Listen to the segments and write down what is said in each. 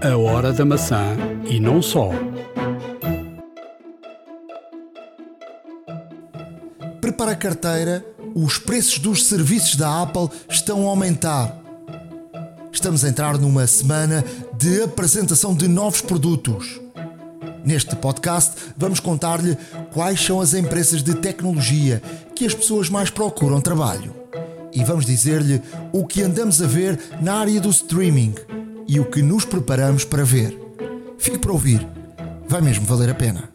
A hora da maçã e não só. Prepara a carteira, os preços dos serviços da Apple estão a aumentar. Estamos a entrar numa semana de apresentação de novos produtos. Neste podcast, vamos contar-lhe quais são as empresas de tecnologia que as pessoas mais procuram trabalho. E vamos dizer-lhe o que andamos a ver na área do streaming e o que nos preparamos para ver. Fique para ouvir, vai mesmo valer a pena.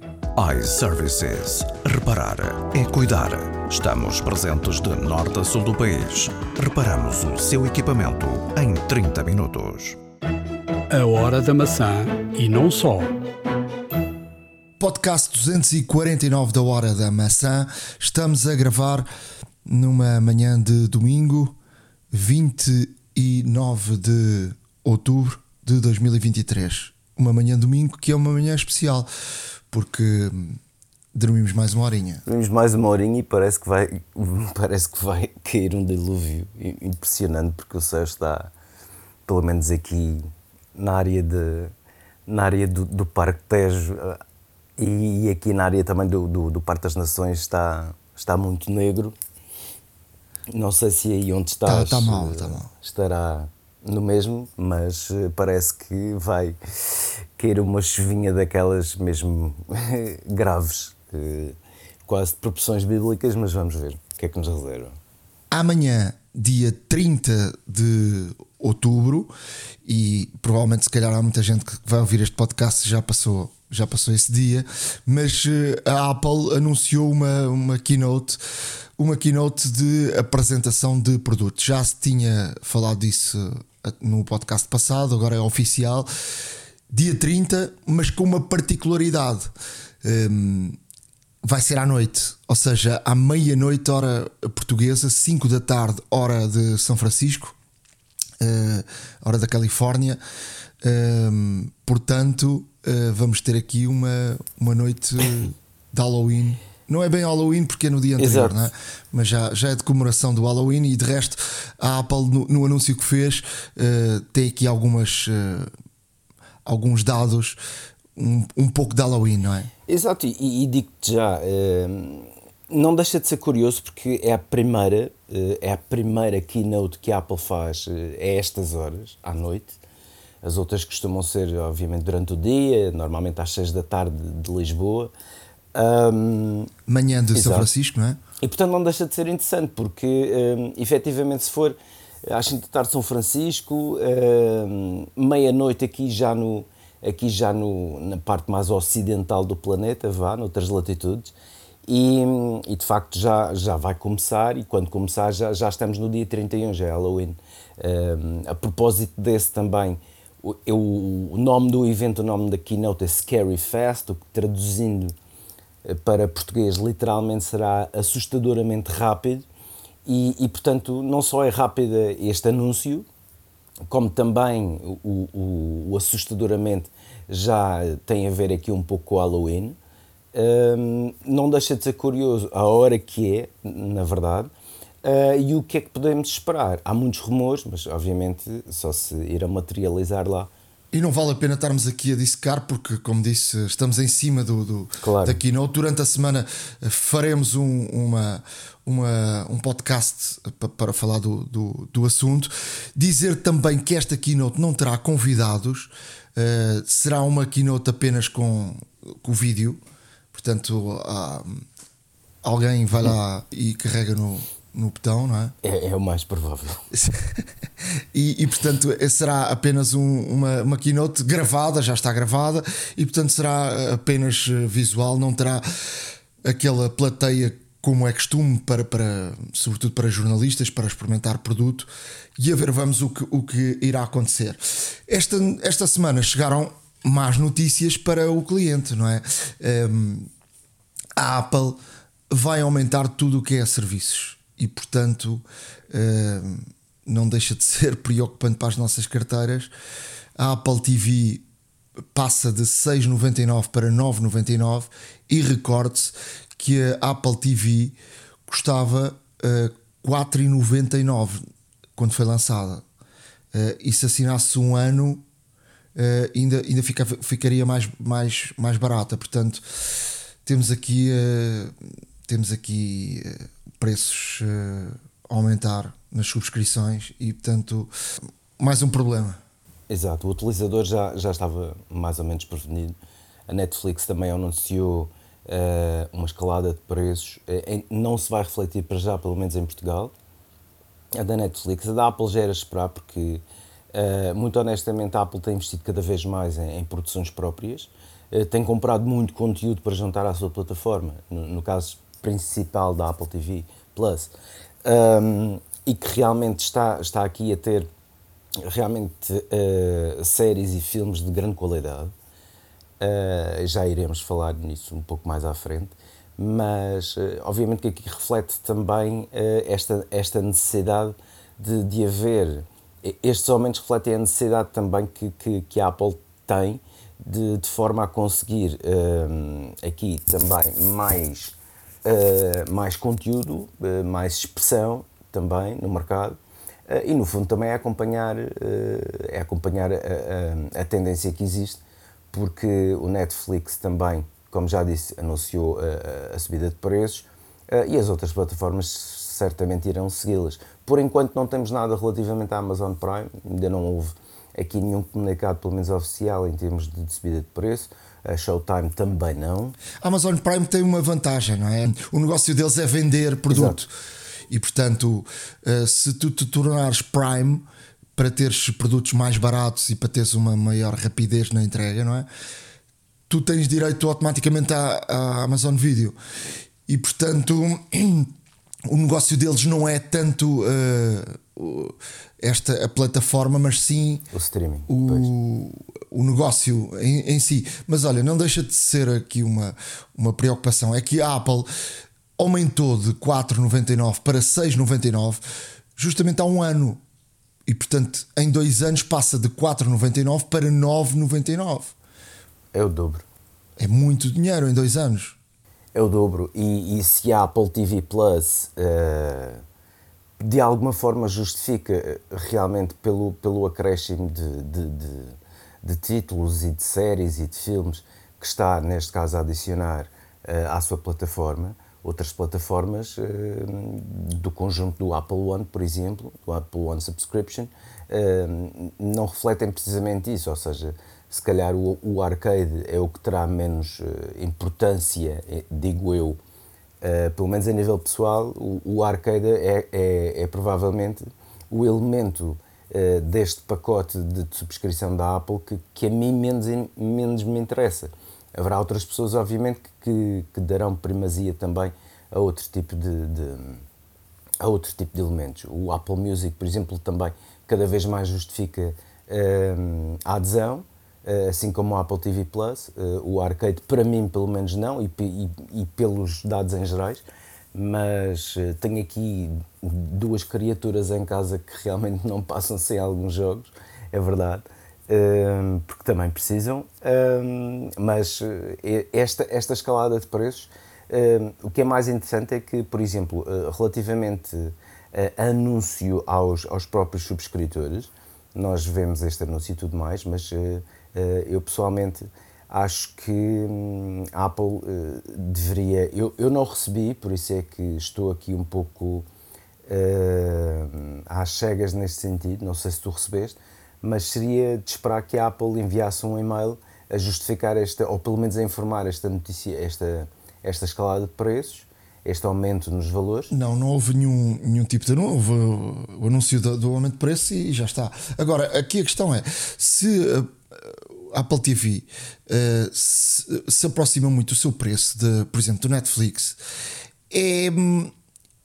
iServices. Reparar é cuidar. Estamos presentes de norte a sul do país. Reparamos o seu equipamento em 30 minutos. A hora da maçã e não só. Podcast 249 da Hora da Maçã. Estamos a gravar numa manhã de domingo, 29 de outubro de 2023. Uma manhã de domingo que é uma manhã especial, porque dormimos mais uma horinha. Dormimos mais uma horinha e parece que vai, parece que vai cair um dilúvio impressionante, porque o céu está, pelo menos aqui na área, de, na área do, do Parque Tejo e, aqui na área também do, do, do Parque das Nações está, está muito negro. Não sei se aí onde estás Está tá mal, está mal. estará no mesmo, mas eh, parece que vai cair uma chuvinha daquelas mesmo graves, eh, quase de proporções bíblicas, mas vamos ver o que é que nos reserva. Amanhã, dia 30 de outubro, e provavelmente se calhar há muita gente que vai ouvir este podcast já passou já passou esse dia, mas eh, a Apple anunciou uma, uma keynote, uma keynote de apresentação de produtos. Já se tinha falado disso no podcast passado, agora é oficial. Dia 30, mas com uma particularidade. Um, vai ser à noite, ou seja, à meia-noite, hora portuguesa, 5 da tarde, hora de São Francisco, uh, hora da Califórnia. Um, portanto, uh, vamos ter aqui uma, uma noite de Halloween. Não é bem Halloween porque é no dia anterior, não é? mas já, já é de comemoração do Halloween. E de resto, a Apple, no, no anúncio que fez, uh, tem aqui algumas, uh, alguns dados, um, um pouco de Halloween, não é? Exato, e, e digo-te já, não deixa de ser curioso porque é a primeira, é a primeira keynote que a Apple faz a estas horas, à noite as outras costumam ser, obviamente, durante o dia, normalmente às 6 da tarde de Lisboa. Um, Manhã de exato. São Francisco, não é? E portanto não deixa de ser interessante, porque um, efetivamente, se for às 5 da tarde de São Francisco, um, meia-noite aqui já, no, aqui já no, na parte mais ocidental do planeta, vá, noutras latitudes. E, e, de facto já, já vai começar, e quando começar já, já estamos no dia 31, já é Halloween. Um, a propósito desse também, o, o nome do evento, o nome da keynote é Scary Fast, o que traduzindo eh, para português literalmente será assustadoramente rápido e, e portanto não só é rápido este anúncio, como também o, o, o assustadoramente já tem a ver aqui um pouco com o Halloween. Um, não deixa de ser curioso a hora que é, na verdade, Uh, e o que é que podemos esperar? Há muitos rumores, mas obviamente só se irá materializar lá. E não vale a pena estarmos aqui a dissecar, porque, como disse, estamos em cima do, do claro. da keynote. Durante a semana eh, faremos um, uma, uma, um podcast para, para falar do, do, do, assunto. Dizer também que esta keynote não terá convidados, uh, será uma keynote apenas com, com vídeo. Portanto, alguém vai lá e carrega no, no botão, não é? É, é o mais provável. e, e, portanto será apenas um, uma, uma keynote gravada, já está gravada, e portanto será apenas eh, visual, não terá aquela plateia como é costume para, para sobretudo para jornalistas, para experimentar produto e a ver vamos o que, o que irá acontecer. Esta, esta semana chegaram más notícias para o cliente, não é? Um, ehm, a Apple vai aumentar tudo o que é serviços e, portanto, uh, não deixa de ser preocupante para as nossas carteiras. A Apple TV passa de 6,99 para 9,99 e recorde-se que a Apple TV custava uh, 4,99 quando foi lançada. Uh, e se assinasse um ano uh, ainda, ainda fica, ficaria mais, mais, mais barata. Portanto, temos aqui, uh, temos aqui uh, preços a aumentar nas subscrições e, portanto, mais um problema. Exato, o utilizador já, já estava mais ou menos prevenido. A Netflix também anunciou uh, uma escalada de preços. Uh, não se vai refletir para já, pelo menos em Portugal. A da Netflix, a da Apple já era esperar, porque, uh, muito honestamente, a Apple tem investido cada vez mais em, em produções próprias. tem comprado muito conteúdo para juntar à sua plataforma, no, no caso principal da Apple TV Plus. Um, e que realmente está, está aqui a ter realmente uh, séries e filmes de grande qualidade. Uh, já iremos falar nisso um pouco mais à frente, mas uh, obviamente que aqui reflete também esta, esta necessidade de, de haver. Estes aumentos refletem a necessidade também que, que, que a Apple tem de, de forma a conseguir aqui também mais, mais conteúdo, mais expressão também no mercado eh, e no fundo também é acompanhar, eh, é acompanhar a, a, a, tendência que existe, porque o Netflix também, como já disse, anunciou a, subida de preços eh, e as outras plataformas certamente irão segui-las. Por enquanto não temos nada relativamente à Amazon Prime, ainda não houve aqui nenhum comunicado, pelo menos oficial, em termos de subida de preço. A Showtime também não. A Amazon Prime tem uma vantagem, não é? O negócio deles é vender produto. Exato e portanto, uh, se tu te tornares Prime para teres produtos mais baratos e para teres uma maior rapidez na entrega, não é? Tu tens direito automaticamente à, à Amazon Video e portanto o negócio deles não é tanto uh, esta a plataforma, mas sim o streaming. O, o negócio em, em, si. Mas olha, não deixa de ser aqui uma, uma preocupação. É que a Apple aumentou de 4,99 para 6,99 justamente há um ano. E portanto, em dois anos passa de 4,99 para 9,99. É o dobro. É muito dinheiro em dois anos. É o dobro. E, e se a Apple TV Plus uh, de alguma forma justifica eh, realmente pelo, pelo acréscimo de, de, de, de títulos e de séries e de filmes que está, neste caso, a adicionar uh, à sua plataforma, outras plataformas uh, do conjunto do Apple One, por exemplo, do Apple One Subscription, uh, não refletem precisamente isso, ou seja, se calhar o, o arcade é o que terá menos importância, digo eu, pelo menos a nível pessoal, o, o arcade é, é, é, provavelmente o elemento deste pacote de, subscrição da Apple que, que a mim menos, menos me interessa Haverá outras pessoas, obviamente, que, que darão primazia também a outro tipo de, de, a outro tipo de elementos. O Apple Music, por exemplo, também cada vez mais justifica um, a adesão, eh, assim como o Apple TV Plus. O arcade, para mim, pelo menos, não, e, e, e pelos dados em gerais. Mas uh, tenho aqui duas criaturas em casa que realmente não passam sem alguns jogos, é verdade porque também precisam, mas eh, esta, esta escalada de preços, o que é mais interessante é que, por exemplo, eh, relativamente a anúncio aos, aos próprios subscritores, nós vemos este anúncio e tudo mais, mas eh, eu pessoalmente acho que hum, a Apple deveria. Eu, eu não recebi, por isso é que estou aqui um pouco às cegas neste sentido, não sei se tu recebeste mas seria de esperar que a Apple enviasse um e-mail a justificar esta, ou pelo menos a informar esta notícia, esta, esta escalada de preços, este aumento nos valores? Não, não houve nenhum, nenhum tipo de anúncio. Houve o anúncio do, do, aumento de preço e já está. Agora, aqui a questão é: se a Apple TV uh, se, se, aproxima muito do seu preço, de, por exemplo, do Netflix, é,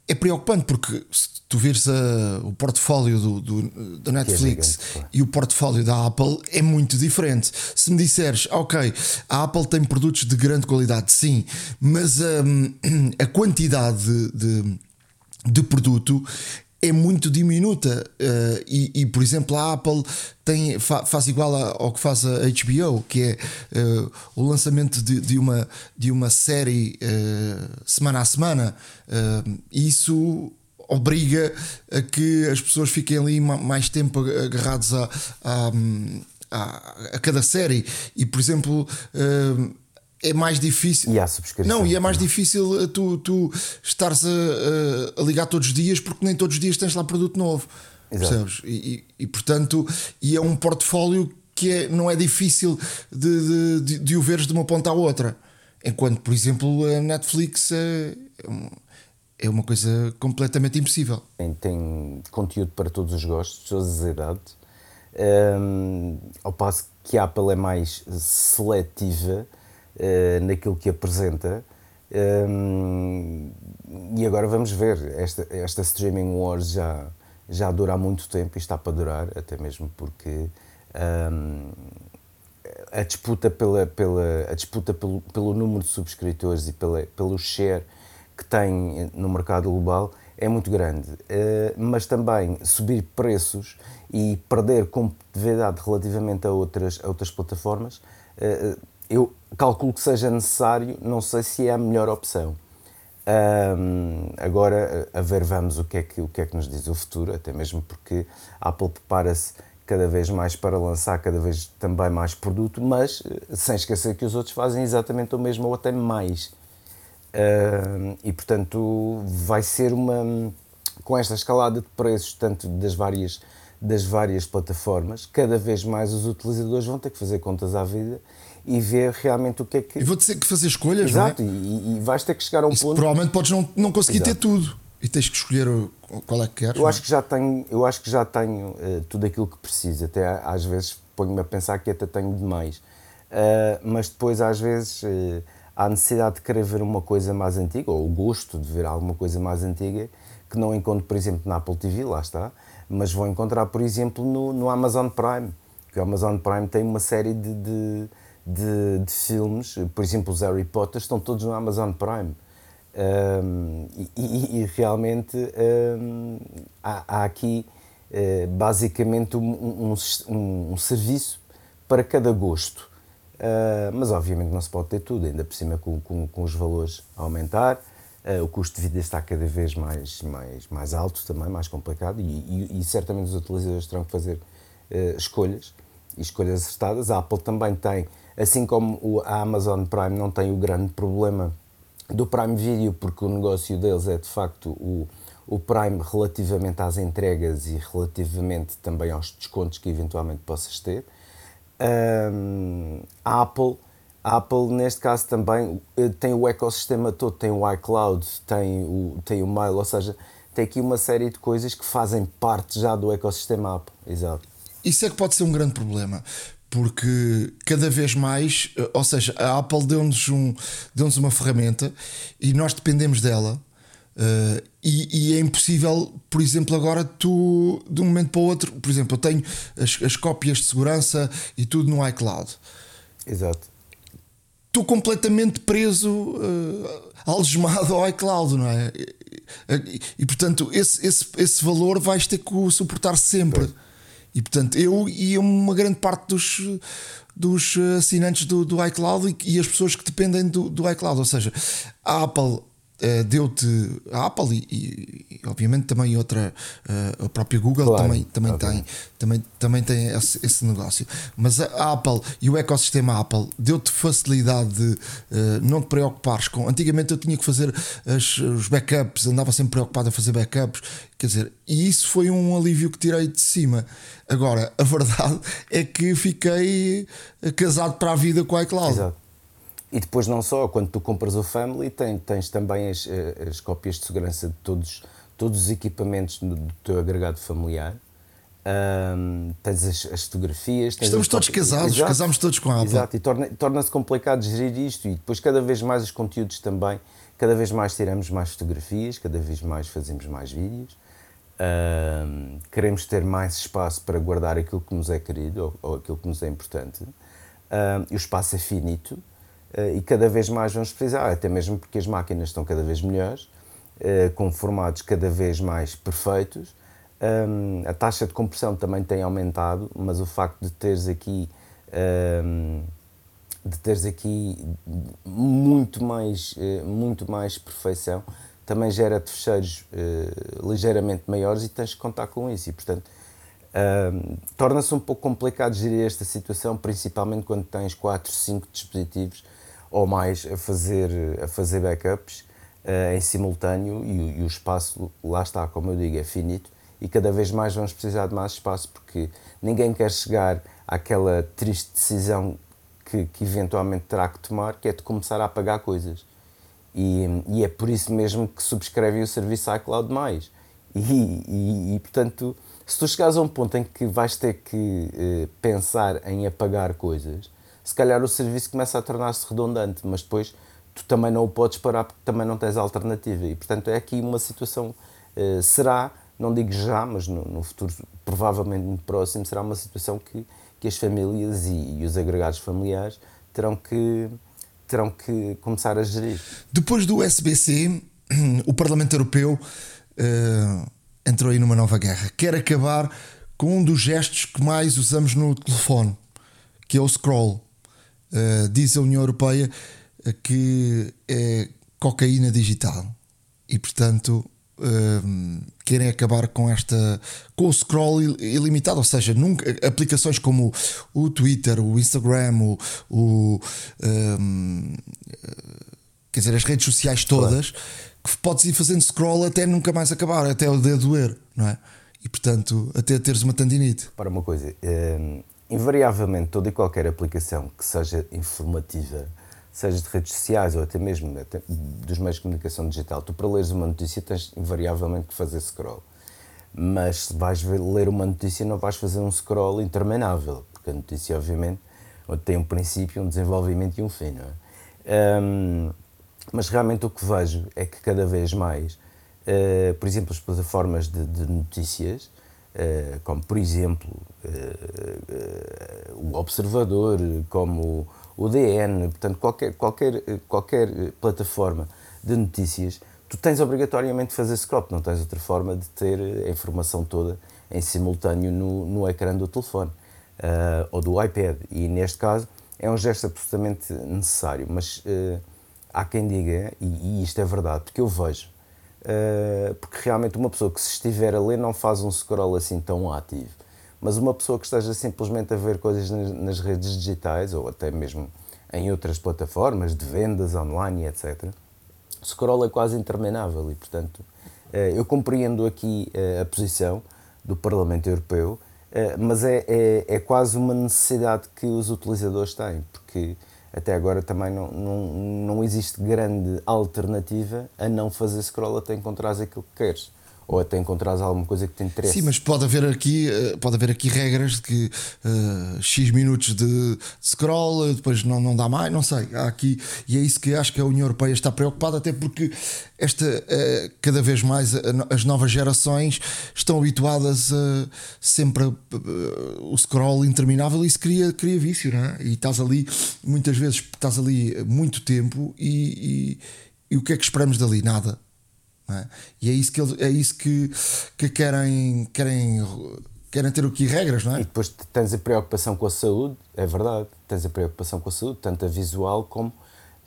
é preocupante porque tu vires a, o portfólio do, do, do Netflix é e o portfólio da Apple é muito diferente. Se me disseres, ok, a Apple tem produtos de grande qualidade, sim, mas um, a quantidade de, de, de produto é muito diminuta uh, e, e, por exemplo a Apple tem, fa, faz igual ao que faz a HBO que é uh, o lançamento de, de, uma, de uma série uh, semana a semana isso obriga a que as pessoas fiquem ali mais tempo agarrados à, a, a cada série. E, por exemplo, é mais difícil. E há subscrição. Não, e é mais difícil tu, tu estares a, a, ligar todos os dias porque nem todos os dias tens lá produto novo. Exato. Percebes? E, e, e, portanto, e é um portfólio que é, não é difícil de, de, de, o veres de uma ponta à outra. Enquanto, por exemplo, a Netflix é, é uma coisa completamente impossível. Tem, tem conteúdo para todos os gostos, todas as idades. Um, ao passo que a Apple é mais seletiva uh, naquilo que apresenta. Um, e agora vamos ver, esta, esta Streaming Wars já, já dura há muito tempo e está para durar, até mesmo porque um, a disputa, pela, pela, a disputa pelo, pelo número de subscritores e pela, pelo share que tem no mercado global é muito grande. Uh, mas também subir preços e perder competitividade relativamente a outras, a outras plataformas, uh, eu calculo que seja necessário, não sei se é a melhor opção. Um, agora, a ver, vamos o que, é que, o que é que nos diz o futuro, até mesmo porque a Apple prepara-se cada vez mais para lançar cada vez também mais produto, mas eh, sem esquecer que os outros fazem exatamente o mesmo ou até mais. Uh, e portanto vai ser uma com esta escalada de preços tanto das várias das várias plataformas cada vez mais os utilizadores vão ter que fazer contas à vida e ver realmente o que é que e vou ter que fazer escolhas exato é? e, e, vais ter que chegar a um Isso ponto provavelmente podes não, não conseguir exato. ter tudo e tens que escolher qual é que queres. Eu acho que já tenho, eu acho que já tenho uh, tudo aquilo que preciso. Até às vezes ponho-me a pensar que até tenho demais. Uh, mas depois às vezes uh, há necessidade de querer ver uma coisa mais antiga ou o gosto de ver alguma coisa mais antiga que não encontro, por exemplo, na Apple TV, lá está, mas vou encontrar, por exemplo, no, no Amazon Prime. Que o Amazon Prime tem uma série de, de, de, de filmes, por exemplo, os Harry Potter estão todos no Amazon Prime. Um, e, e, realmente um, há, há, aqui uh, basicamente um, um, serviço para cada gosto. Uh, mas obviamente não se pode ter tudo, ainda por cima com, com, com os valores a aumentar, uh, o custo de vida está cada vez mais, mais, mais alto também, mais complicado, e, e, e certamente os utilizadores terão que fazer escolhas, e escolhas acertadas. A Apple também tem, assim como a Amazon Prime não tem o grande problema do Prime Video, porque o negócio deles é de facto o, o Prime relativamente às entregas e relativamente também aos descontos que eventualmente possas ter. Um, a Apple, a Apple neste caso também eh, tem o ecossistema todo, tem o iCloud, tem o, tem o Mail, ou seja, tem aqui uma série de coisas que fazem parte já do ecossistema Apple. Exato. Isso é que pode ser um grande problema, porque cada vez mais, eh, ou seja, a Apple deu-nos um, deu uma ferramenta e nós dependemos dela. Uh, e, e, é impossível, por exemplo, agora tu de um momento para o outro, por exemplo, eu tenho as, as cópias de segurança e tudo no iCloud. Exato. Estou completamente preso, uh, algemado ao iCloud, não é? E, e, portanto, esse, esse, esse valor vais ter que suportar sempre. E portanto, eu e uma grande parte dos, dos assinantes do, do iCloud e, e as pessoas que dependem do, do iCloud, ou seja, a Apple Uh, deu-te a Apple e, e, obviamente também outra uh, a própria Google claro, também, também okay. tem também, também tem esse, esse, negócio mas a Apple e o ecossistema Apple deu-te facilidade de uh, não te preocupares com antigamente eu tinha que fazer as, os backups andava sempre preocupado a fazer backups quer dizer e isso foi um alívio que tirei de cima agora a verdade é que fiquei casado para a vida com a iCloud Exato. E depois não só, quando tu compras o Family, tens, tens também as, eh, as cópias de segurança de todos, todos os equipamentos do, do teu agregado familiar. Um, tens as, as fotografias. Tens Estamos todos casados, Exato. casamos todos com a Apple. Exato, e torna-se torna complicado gerir isto. E depois, cada vez mais, os conteúdos também, cada vez mais tiramos mais fotografias, cada vez mais fazemos mais vídeos. Um, queremos ter mais espaço para guardar aquilo que nos é querido ou, ou aquilo que nos é importante. Um, e o espaço é finito. Eh, e cada vez mais vamos precisar, até mesmo porque as máquinas estão cada vez melhores, eh, com formatos cada vez mais perfeitos. A taxa de compressão também tem aumentado, mas o facto de teres aqui de teres aqui muito mais, eh, muito mais perfeição também gera-te fecheiros ligeiramente maiores e tens que contar com isso. E, portanto, Uh, Torna-se um pouco complicado gerir esta situação, principalmente quando tens 4, 5 dispositivos ou mais a fazer, a fazer backups uh, em simultâneo e, e, o espaço, lá está, como eu digo, é finito e cada vez mais vamos precisar de mais espaço porque ninguém quer chegar àquela triste decisão que, que eventualmente terá que tomar, que é de começar a apagar coisas. E, e é por isso mesmo que subscrevem o serviço iCloud+. E, e, e, portanto, se tu chegares a um ponto em que vais ter que eh, pensar em apagar coisas, se calhar o serviço começa a tornar-se redundante, mas depois tu também não o podes parar porque também não tens alternativa. E, portanto, é aqui uma situação, eh, será, não digo já, mas no, no, futuro provavelmente muito próximo, será uma situação que, que as famílias e, e os agregados familiares terão que, terão que começar a gerir. Depois do SBC, o Parlamento Europeu uh, entrou aí numa nova guerra. Quer acabar com um dos gestos que mais usamos no telefone, que é o scroll. Uh, diz a União Europeia que é cocaína digital e, portanto, um, querem acabar com esta com o scroll ilimitado, ou seja, nunca, aplicações como o, o Twitter, o Instagram, o, o um, quer dizer, as redes sociais todas, que podes ir fazendo scroll até nunca mais acabar, até o dedo doer, não é? E portanto, até teres uma tendinite. Para uma coisa, um, invariavelmente toda e qualquer aplicação que seja informativa seja de redes sociais ou até mesmo até dos meios de comunicação digital, tu para leres uma notícia tens invariavelmente que fazer scroll. Mas se vais ler uma notícia não vais fazer um scroll interminável, porque a notícia obviamente tem um princípio, um desenvolvimento e um fim, não é? Um, mas realmente o que vejo é que cada vez mais, uh, por exemplo, as plataformas de, de notícias, como por exemplo uh, o Observador, como o DN, portanto, qualquer, qualquer, qualquer plataforma de notícias, tu tens obrigatoriamente de fazer scroll, não tens outra forma de ter a informação toda em simultâneo no, no ecrã do telefone uh, ou do iPad. E neste caso é um gesto absolutamente necessário, mas uh, há quem diga, e, e, isto é verdade, porque eu vejo, uh, porque realmente uma pessoa que se estiver a ler não faz um scroll assim tão ativo mas uma pessoa que esteja simplesmente a ver coisas nas, nas redes digitais ou até mesmo em outras plataformas de vendas online, etc., o scroll é quase interminável e, portanto, eh, eu compreendo aqui eh, a posição do Parlamento Europeu, eh, mas é, é, é, quase uma necessidade que os utilizadores têm, porque até agora também não, não, não existe grande alternativa a não fazer scroll até encontrares aquilo que queres ou até encontrares alguma coisa que te interesse. Sim, mas pode haver aqui, eh, pode haver aqui regras de que uh, X minutos de scroll, depois não, não dá mais, não sei. Há aqui, e é isso que acho que a União Europeia está preocupada, até porque esta, uh, cada vez mais as novas gerações estão habituadas a sempre uh, o scroll interminável e isso cria, cria vício, não é? E estás ali, muitas vezes estás ali muito tempo e, e, e o que é que esperamos dali? Nada é? E é isso que, eles, é isso que, que querem, querem, querem ter aqui regras, não é? E depois tens a preocupação com a saúde, é verdade, tens a preocupação com a saúde, tanto a visual como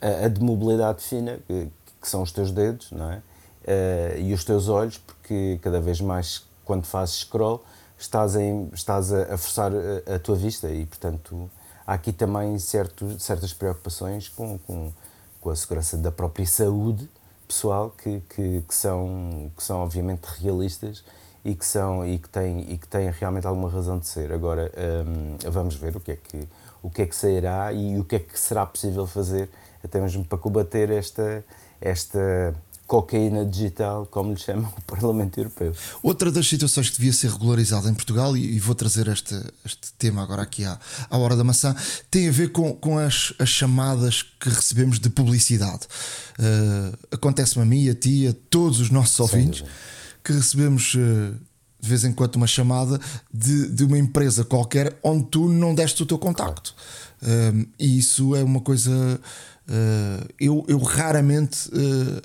a, a de mobilidade fina, que, que, são os teus dedos, não é? Uh, e os teus olhos, porque cada vez mais quando fazes scroll estás, em, estás a, a forçar a, a, tua vista e, portanto, há aqui também certo, certas preocupações com, com, com a segurança da própria saúde pessoal que, que, que, são, que são obviamente realistas e que, são, e, que têm, e que têm realmente alguma razão de ser. Agora um, vamos ver o que, é que, o que é que sairá e o que é que será possível fazer até mesmo para combater esta, esta cocaína digital, como lhe chama o Parlamento Europeu. Outra das situações que devia ser regularizada em Portugal, e, vou trazer este, este tema agora aqui à, à hora da maçã, tem a ver com, com as, as chamadas que recebemos de publicidade. Uh, Acontece-me a mim, a ti, a todos os nossos ouvintes, que recebemos. Uh, de vez em quando uma chamada de, de uma empresa qualquer onde tu não deste o teu contacto. Uh, e isso é uma coisa. Uh, eu, eu raramente uh,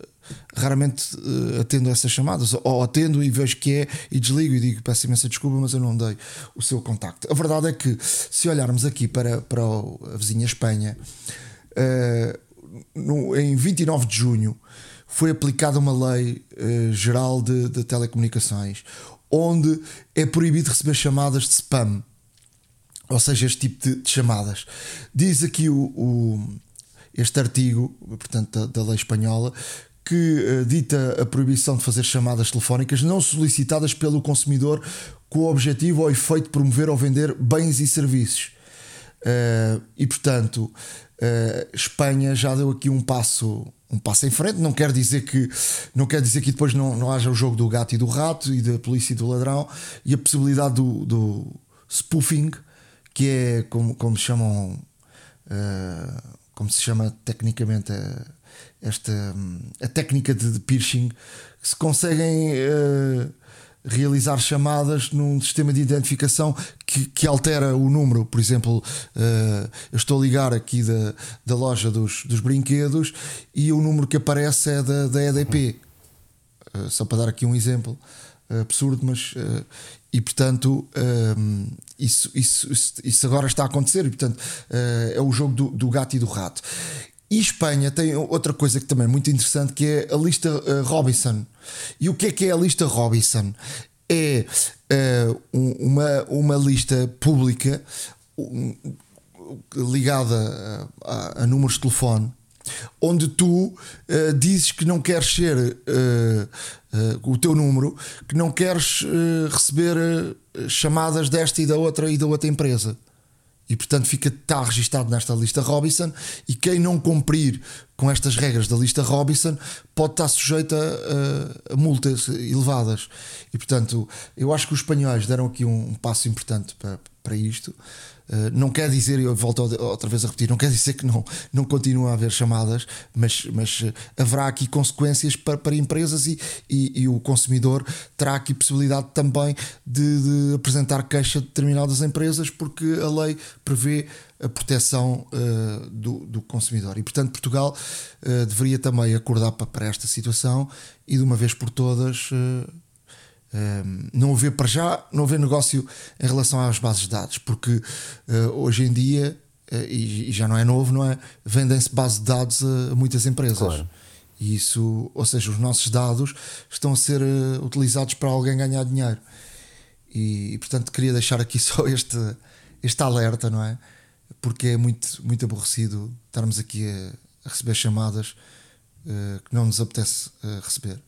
raramente uh, atendo essas chamadas, ou atendo e vejo que é e desligo e digo peço imensa desculpa, mas eu não dei o seu contacto. A verdade é que, se olharmos aqui para, para a vizinha Espanha, uh, no, em 29 de junho foi aplicada uma lei uh, geral de, de, telecomunicações, onde é proibido receber chamadas de spam. Ou seja, este tipo de, de chamadas. Diz aqui o, o este artigo, portanto, da, da lei espanhola, que uh, dita a proibição de fazer chamadas telefónicas não solicitadas pelo consumidor com o objetivo ou efeito de promover ou vender bens e serviços. Uh, e portanto, uh, Espanha já deu aqui um passo um passo em frente. Não quer dizer que não quer dizer que depois não, não haja o jogo do gato e do rato e da polícia e do ladrão e a possibilidade do, do spoofing, que é como, como chamam uh, como se chama tecnicamente a, esta a técnica de, piercing, se conseguem uh, realizar chamadas num sistema de identificação que, que altera o número. Por exemplo, uh, eu estou a ligar aqui da, da loja dos, dos brinquedos e o número que aparece é da, da EDP. Uh, só para dar aqui um exemplo absurdo, mas. e portanto, isso, isso, isso agora está a acontecer, e portanto, é o jogo do, do gato e do rato. E Espanha tem outra coisa que também é muito interessante que é a lista uh, Robinson. E o que é que é a lista Robinson? É uh, uma, uma lista pública um, ligada a, a, números de telefone onde tu uh, dizes que não queres ser uh, uh, o teu número, que não queres receber chamadas desta e da outra e da outra empresa. E portanto fica, está registado nesta lista Robinson e quem não cumprir com estas regras da lista Robinson pode estar sujeito a, a, multas elevadas. E portanto, eu acho que os espanhóis deram aqui um, um passo importante para, para isto. Eh, não quer dizer, eu volto outra vez a repetir, não quer dizer que não, não continua a haver chamadas, mas, mas eh, haverá aqui consequências para, para empresas e, e, e, o consumidor terá aqui possibilidade também de, de, apresentar queixa de determinadas empresas, porque a lei prevê a proteção uh, do, do, consumidor. E portanto, Portugal uh, deveria também acordar para, para, esta situação e de uma vez por todas. Uh, um, não haver para já, não haver negócio em relação às bases de dados, porque uh, hoje em dia, uh, e, e, já não é novo, não é? Vendem-se bases de dados a, a muitas empresas. Claro. E isso, ou seja, os nossos dados estão a ser uh, utilizados para alguém ganhar dinheiro. E, e, portanto queria deixar aqui só este, este alerta, não é? Porque é muito, muito aborrecido estarmos aqui a, a receber chamadas que não nos apetece receber.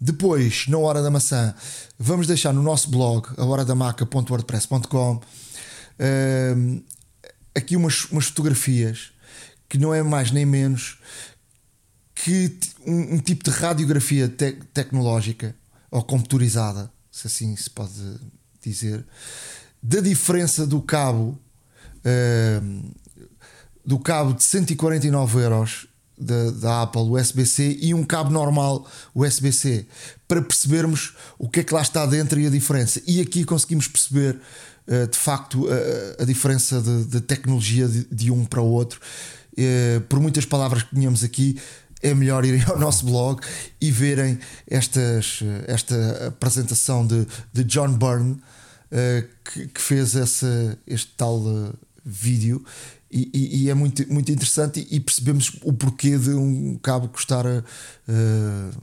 Depois, na Hora da Maçã, vamos deixar no nosso blog, ahoradamaca.wordpress.com, uh, ehm, aqui umas, umas fotografias que não é mais nem menos que um, um tipo de radiografia te tecnológica ou computurizada, se assim se pode dizer, da diferença do cabo uh, do cabo de 149 euros da, da Apple USB-C e um cabo normal USB-C para percebermos o que é que lá está dentro e a diferença. E aqui conseguimos perceber uh, de facto a, diferença de, tecnologia de, um para o outro. Uh, por muitas palavras que tínhamos aqui, é melhor irem ao nosso blog e verem estas, esta apresentação de, de John Byrne uh, que, fez este tal vídeo e, e, e, é muito, muito interessante e, percebemos o porquê de um cabo custar uh,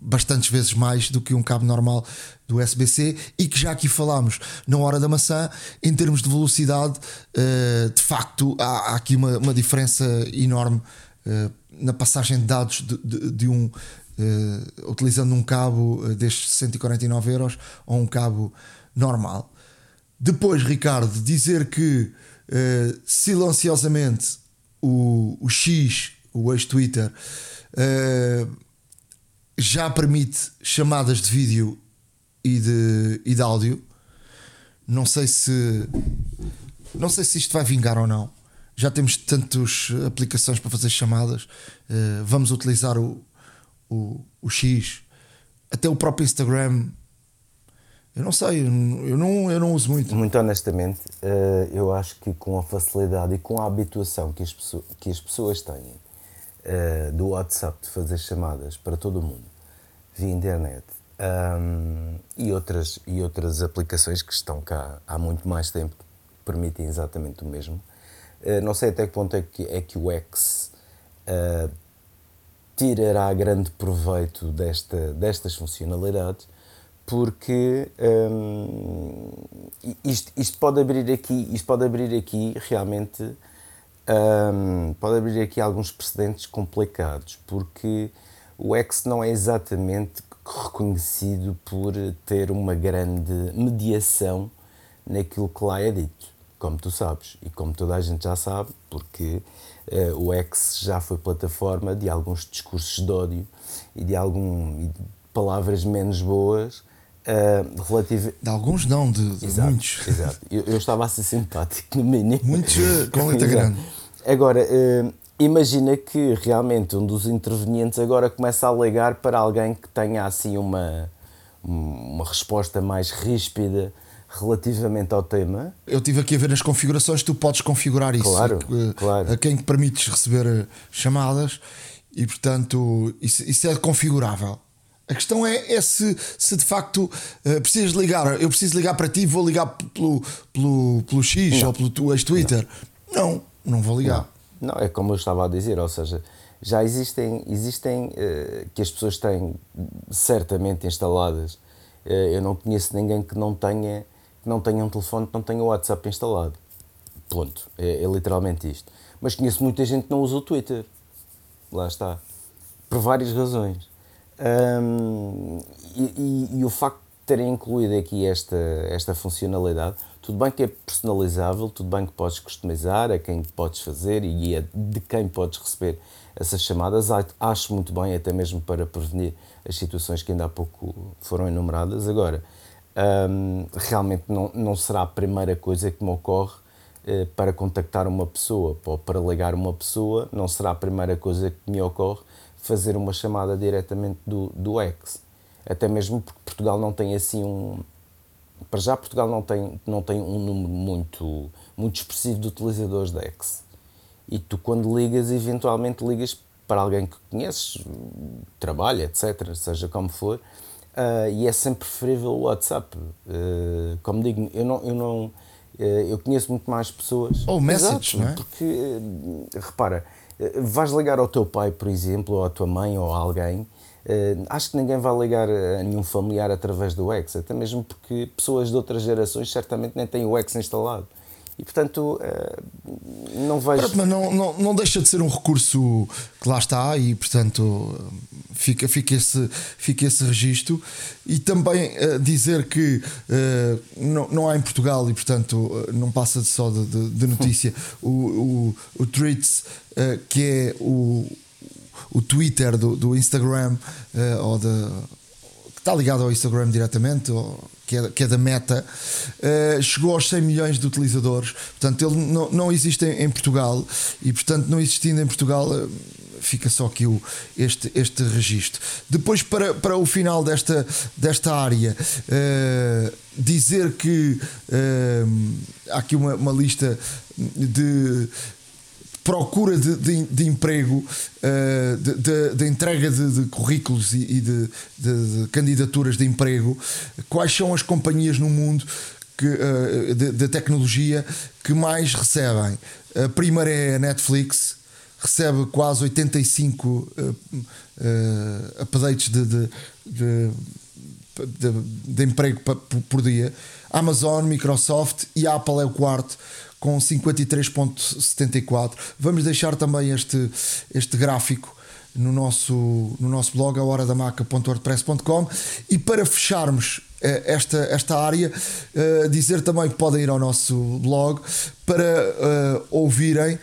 bastantes vezes mais do que um cabo normal do USB-C e que já aqui falámos na hora da maçã em termos de velocidade uh, de facto há, há, aqui uma, uma diferença enorme uh, na passagem de dados de, de, de um utilizando um cabo destes 149 euros ou um cabo normal. Depois Ricardo dizer que uh, silenciosamente o, o X, o ex-Twitter, uh, já permite chamadas de vídeo e de, e de áudio. Não sei se não sei se isto vai vingar ou não. Já temos tantas aplicações para fazer chamadas. Uh, vamos utilizar o, o, o X. Até o próprio Instagram eu não sei, eu não, eu não uso muito. Muito honestamente, eh, eu acho que com a facilidade e com a habituação que as pessoas, que as pessoas têm eh, do WhatsApp de fazer chamadas para todo o mundo via internet um, e, outras, e outras aplicações que estão cá há muito mais tempo que permitem exatamente o mesmo. Uh, não sei até que ponto é que, é que o X tirará grande proveito desta, destas funcionalidades porque hum, isto, isto, pode abrir aqui, isto pode abrir aqui realmente hum, pode abrir aqui alguns precedentes complicados, porque o X não é exatamente reconhecido por ter uma grande mediação naquilo que lá é dito, como tu sabes. E como toda a gente já sabe, porque uh, o X já foi plataforma de alguns discursos de ódio e de algum de palavras menos boas Uh, relativo... De alguns não, de, de exato, muitos. Exato. Eu, eu, estava a ser simpático no mínimo. Muitos uh, com letra grande. Agora, uh, imagina que realmente um dos intervenientes agora começa a alegar para alguém que tenha assim uma, uma resposta mais ríspida relativamente ao tema. Eu tive aqui a ver nas configurações, tu podes configurar isso. Claro, claro. A quem permites receber chamadas e, portanto, isso, isso é configurável. A questão é, é se, se, de facto uh, precisas ligar. Eu preciso ligar para ti, vou ligar pelo, pelo, pelo X não. ou pelo tu ex-Twitter. Não. não, não vou ligar. Não. não. é como eu estava a dizer, ou seja, já existem, existem uh, que as pessoas têm certamente instaladas. Uh, eu não conheço ninguém que não tenha, que não tenha um telefone que não tenha o WhatsApp instalado. Ponto. É, é literalmente isto. Mas conheço muita gente que não usa o Twitter. Lá está. Por várias razões. Um, e, e, e, o facto de terem incluído aqui esta, esta funcionalidade, tudo bem que é personalizável, tudo bem que podes customizar a quem podes fazer e a de quem podes receber essas chamadas, acho muito bem, até mesmo para prevenir as situações que ainda há pouco foram enumeradas. Agora, um, realmente não, não será a primeira coisa que me ocorre uh, para contactar uma pessoa ou para ligar uma pessoa, não será a primeira coisa que me ocorre fazer uma chamada diretamente do, do X. Até mesmo porque Portugal não tem assim um. Para já, Portugal não tem, não tem um número muito, muito expressivo de utilizadores da X. E tu, quando ligas, eventualmente ligas para alguém que conheces, trabalha, etc., seja como for, uh, e é sempre preferível o WhatsApp. Uh, como digo, eu não. Eu não uh, eu conheço muito mais pessoas. Ou message, Exato, não é? Porque, repara, eh, vais ligar ao teu pai, por exemplo, ou à tua mãe, ou a alguém, Uh, acho que ninguém vai ligar a nenhum familiar através do X, até mesmo porque pessoas de outras gerações certamente nem têm o X instalado. E portanto, uh, não vejo. Pronto, mas não, não, não deixa de ser um recurso que lá está e portanto fica, fica, esse, fica esse registro. E também uh, dizer que não, não há em Portugal e portanto não passa só de, de, de notícia o, o, o Tweets uh, que é o, o Twitter do, do Instagram ou da que está ligado ao Instagram diretamente ou, que, é, que é da Meta uh, chegou aos 100 milhões de utilizadores portanto ele não, não existe em, em Portugal e portanto não existindo em Portugal fica só aqui o, este, este registro. Depois, para, para o final desta, desta área, uh, dizer que uh, há aqui uma, uma lista de procura de, de, de emprego, uh, de, de, de, entrega de, currículos e, de, candidaturas de emprego, quais são as companhias no mundo que, uh, de, tecnologia que mais recebem? A primeira é a Netflix, recebe quase 85 uh, uh, updates de, de, de, emprego por, dia. Amazon, Microsoft e Apple é o quarto com 53.74. Vamos deixar também este, este gráfico no nosso, no nosso blog, a horadamaca.wordpress.com e para fecharmos eh, esta, esta área, uh, dizer também que podem ir ao nosso blog para uh, ouvirem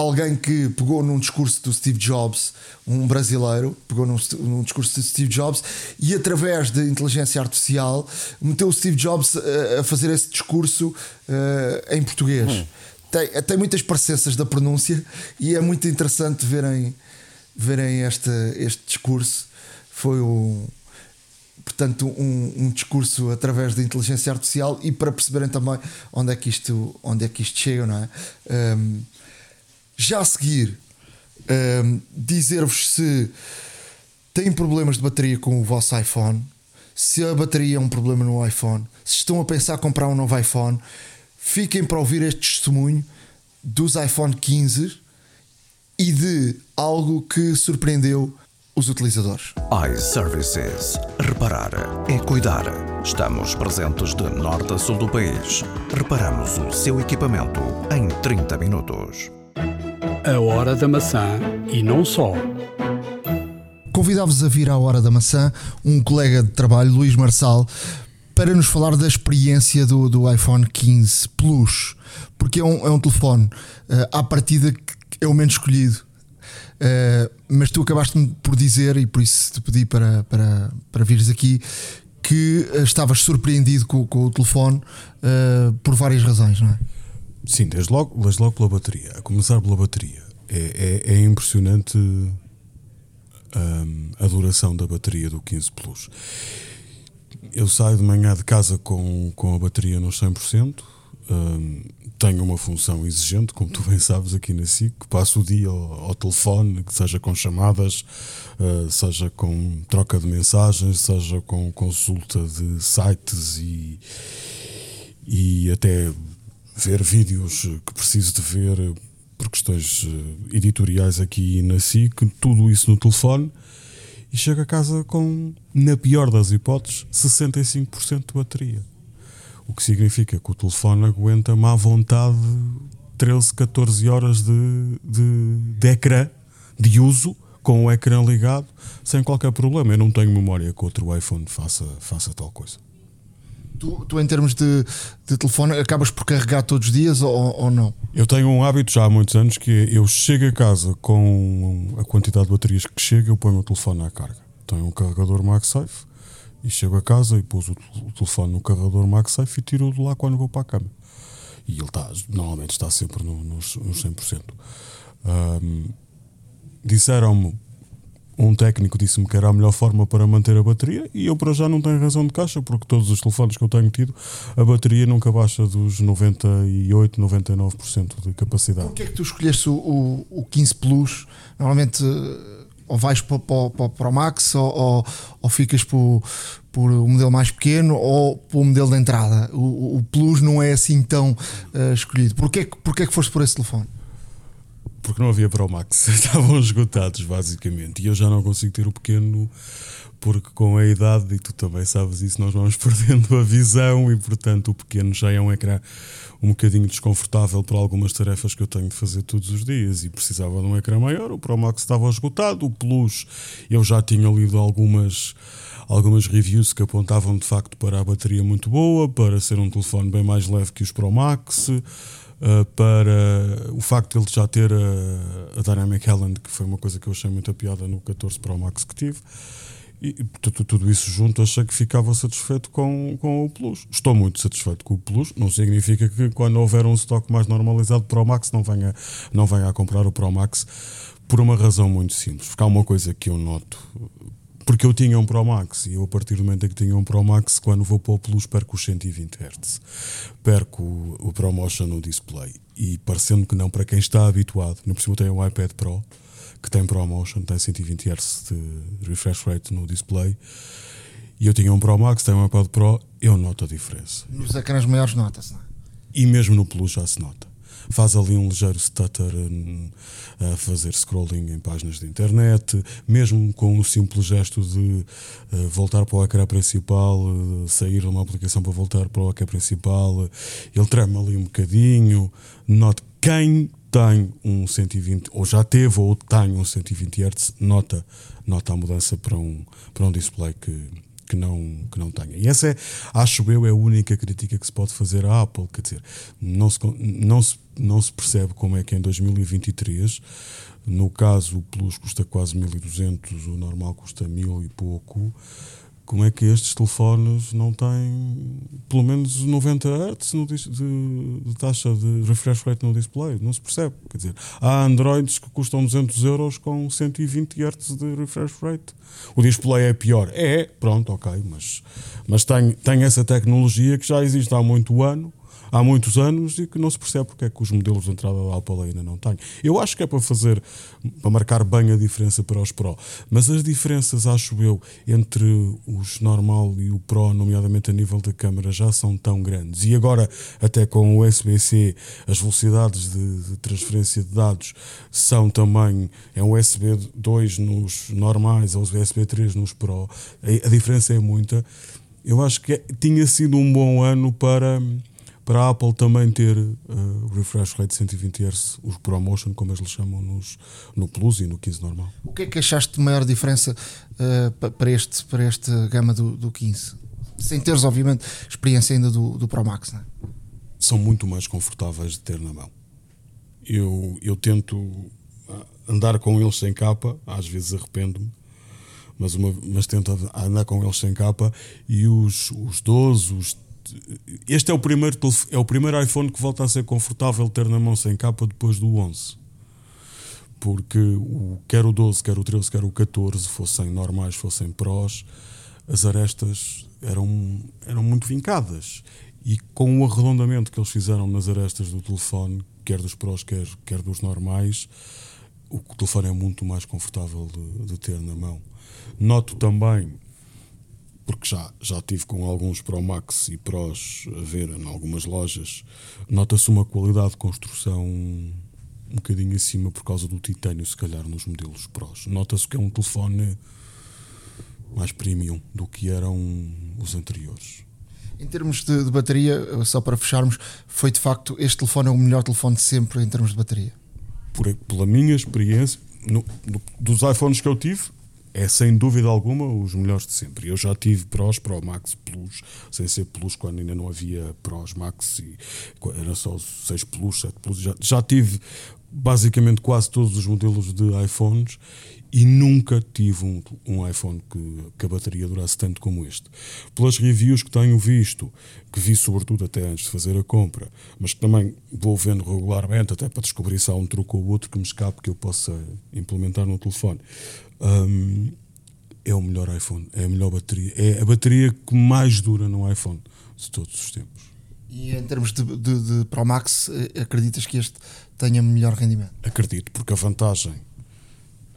alguém que pegou num discurso do Steve Jobs, um brasileiro, pegou num, num, discurso do Steve Jobs e através de inteligência artificial meteu o Steve Jobs a, a fazer esse discurso uh, em português. Hum. Tem, tem muitas parecenças da pronúncia e é muito interessante verem, verem este, este discurso. Foi um, portanto um, um, discurso através da inteligência artificial e para perceberem também onde é que isto, onde é que isto chega, não é? Um, já a seguir, um, dizer-vos se têm problemas de bateria com o vosso iPhone, se a bateria é um problema no iPhone, se estão a pensar comprar um novo iPhone, fiquem para ouvir este testemunho dos iPhone 15 e de algo que surpreendeu os utilizadores. iServices. Reparar é cuidar. Estamos presentes de norte a sul do país. Reparamos o seu equipamento em 30 minutos. A hora da maçã e não só. Convidava-vos a vir à Hora da Maçã um colega de trabalho, Luís Marçal, para nos falar da experiência do, do iPhone 15 Plus, porque é um, é um telefone uh, à partida que é o menos escolhido. Uh, mas tu acabaste por dizer, e por isso te pedi para, para, para vires aqui, que estavas surpreendido com, com o telefone uh, por várias razões, não é? Sim, desde logo, desde logo pela bateria. A começar pela bateria. É, é, é impressionante um, a duração da bateria do 15 Plus. Eu saio de manhã de casa com, com a bateria nos 100%. Um, tenho uma função exigente, como tu bem sabes, aqui na SIC. Passo o dia ao, ao telefone, seja com chamadas, uh, seja com troca de mensagens, seja com consulta de sites e, e até ver vídeos que preciso de ver por questões eh, editoriais aqui na SIC, tudo isso no telefone e chego a casa com, na pior das hipóteses, 65% de bateria. O que significa que o telefone aguenta má vontade 13, 14 horas de, de, de ecrã, de uso, com o ecrã ligado, sem qualquer problema. Eu não tenho memória que outro iPhone faça, faça tal coisa. Tu, tu, em termos de, de, telefone, acabas por carregar todos os dias ou, ou, não? Eu tenho um hábito já há muitos anos que é, eu chego a casa com a quantidade de baterias que chega, eu ponho o telefone à carga. Tenho um carregador MagSafe e chego a casa e pus o, o telefone no carregador MagSafe e tiro-o de lá quando vou para a cama. E ele está, normalmente está sempre no, nos, nos 100%. Um, Disseram-me um técnico disse-me que era a melhor forma para manter a bateria e eu para já não tenho razão de caixa porque todos os telefones que eu tenho tido a bateria nunca baixa dos 98, 99% de capacidade. Por que é que tu escolheste o, o, o 15 Plus? Normalmente ou vais para, para, para o Max ou, ou, ou ficas por, por o modelo mais pequeno ou para o modelo de entrada. O, o Plus não é assim tão uh, escolhido. Porquê, porquê é que foste por esse telefone? Porque não havia Pro Max, estavam esgotados basicamente. E eu já não consigo ter o pequeno porque com a idade, e tu também sabes isso, nós vamos perdendo a visão e portanto o pequeno já é um ecrã um bocadinho desconfortável para algumas tarefas que eu tenho de fazer todos os dias e precisava de um ecrã maior. O Pro Max estava esgotado, o Plus eu já tinha lido algumas algumas reviews que apontavam de facto para a bateria muito boa, para ser um telefone bem mais leve que os Pro Max. Uh, para o facto de ele já ter a, a Dynamic Island, que foi uma coisa que eu achei muito a piada no 14 Pro Max que tive. E tudo isso junto achei que ficava satisfeito com, com o Plus. Estou muito satisfeito com o Plus. Não significa que quando houver um estoque mais normalizado Pro Max não venha, não venha a comprar o Pro Max por uma razão muito simples. Porque há uma coisa que eu noto porque eu tinha um Pro Max e eu, a partir do momento em que tinha um Pro Max, quando vou para o Plus, perco os 120 Hz, perco o, o ProMotion no display. E parecendo que não, para quem está habituado, no por cima tem o iPad Pro que tem ProMotion, tem 120 Hz de refresh rate no display. E eu tinha um Pro Max, tenho um iPad Pro, eu noto a diferença. Nos ecrãs maiores nota-se, não é? E mesmo no Plus já se nota faz ali um ligeiro stutter a fazer scrolling em páginas de internet, mesmo com o simples gesto de eh, voltar para o ecrã principal, eh, sair de uma aplicação para voltar para o ecrã principal, ele trema ali um bocadinho. Note quem tem um 120 ou já teve ou tem um 120 Hz, nota, nota a mudança para um, para um display que que não, que não tenha. E essa é, acho eu, é a única crítica que se pode fazer à Apple. Quer dizer, não se, não se, não se percebe como é que em 2023, no caso o Plus custa quase 1200, o normal custa 1000 e pouco como é que estes telefones não têm pelo menos 90 Hz de, de, taxa de refresh rate no display? Não se percebe. Quer dizer, há Androids que custam 200 euros com 120 Hz de refresh rate. O display é pior. É, pronto, ok, mas, mas tem, tem essa tecnologia que já existe há muito ano há muitos anos e que não se percebe porque é que os modelos de entrada da Apple ainda não têm. Eu acho que é para fazer, para marcar bem a diferença para os Pro, mas as diferenças, acho eu, entre os normal e o Pro, nomeadamente a nível da câmera, já são tão grandes. E agora, até com o USB-C, as velocidades de, de transferência de dados são também, é um USB 2 nos normais, ou USB 3 nos Pro, a, a diferença é muita. Eu acho que é, tinha sido um bom ano para, para a Apple também ter uh, refresh rate 120 Hz, os ProMotion, como eles chamam nos, no Plus e no 15 normal. O que é que achaste de maior diferença uh, para, este, para esta gama do, do 15? Sem teres, obviamente, experiência ainda do, do Pro Max, não é? São muito mais confortáveis de ter na mão. Eu, eu tento andar com eles sem capa, às vezes arrependo-me, mas, uma, mas tento andar com eles sem capa e os, os 12, os, este é o, primeiro, é o primeiro iPhone que volta a ser confortável ter na mão sem capa depois do 11 porque o, quer o 12, quer o 13, quer o 14 fossem normais, fossem prós as arestas eram, eram muito vincadas e com o arredondamento que eles fizeram nas arestas do telefone quer dos prós, quer, quer dos normais o telefone é muito mais confortável de, de ter na mão. Noto também, porque já, já tive com alguns Pro Max e Pros a ver em algumas lojas, nota-se uma qualidade de construção um bocadinho acima por causa do titânio, se calhar, nos modelos Pros. Nota-se que é um telefone mais premium do que eram os anteriores. Em termos de, de, bateria, só para fecharmos, foi de facto este telefone é o melhor telefone de sempre em termos de bateria? por, pela minha experiência, no, no, dos iPhones que eu tive, é sem dúvida alguma os melhores de sempre. Eu já tive Pros, Pro Max Plus, sem ser Plus, quando ainda não havia Pros Max e era só 6 Plus, 7 Plus. Já, já tive basicamente quase todos os modelos de iPhones e nunca tive um, um iPhone que, que, a bateria durasse tanto como este. Pelas reviews que tenho visto, que vi sobretudo até antes de fazer a compra, mas que também vou vendo regularmente, até para descobrir se há um truque ou outro que me escape que eu possa implementar no telefone. Um, é o melhor iPhone, é a melhor bateria, é a bateria que mais dura no iPhone de todos os tempos. E em termos de, de, de Pro Max, eh, acreditas que este tenha melhor rendimento? Acredito, porque a vantagem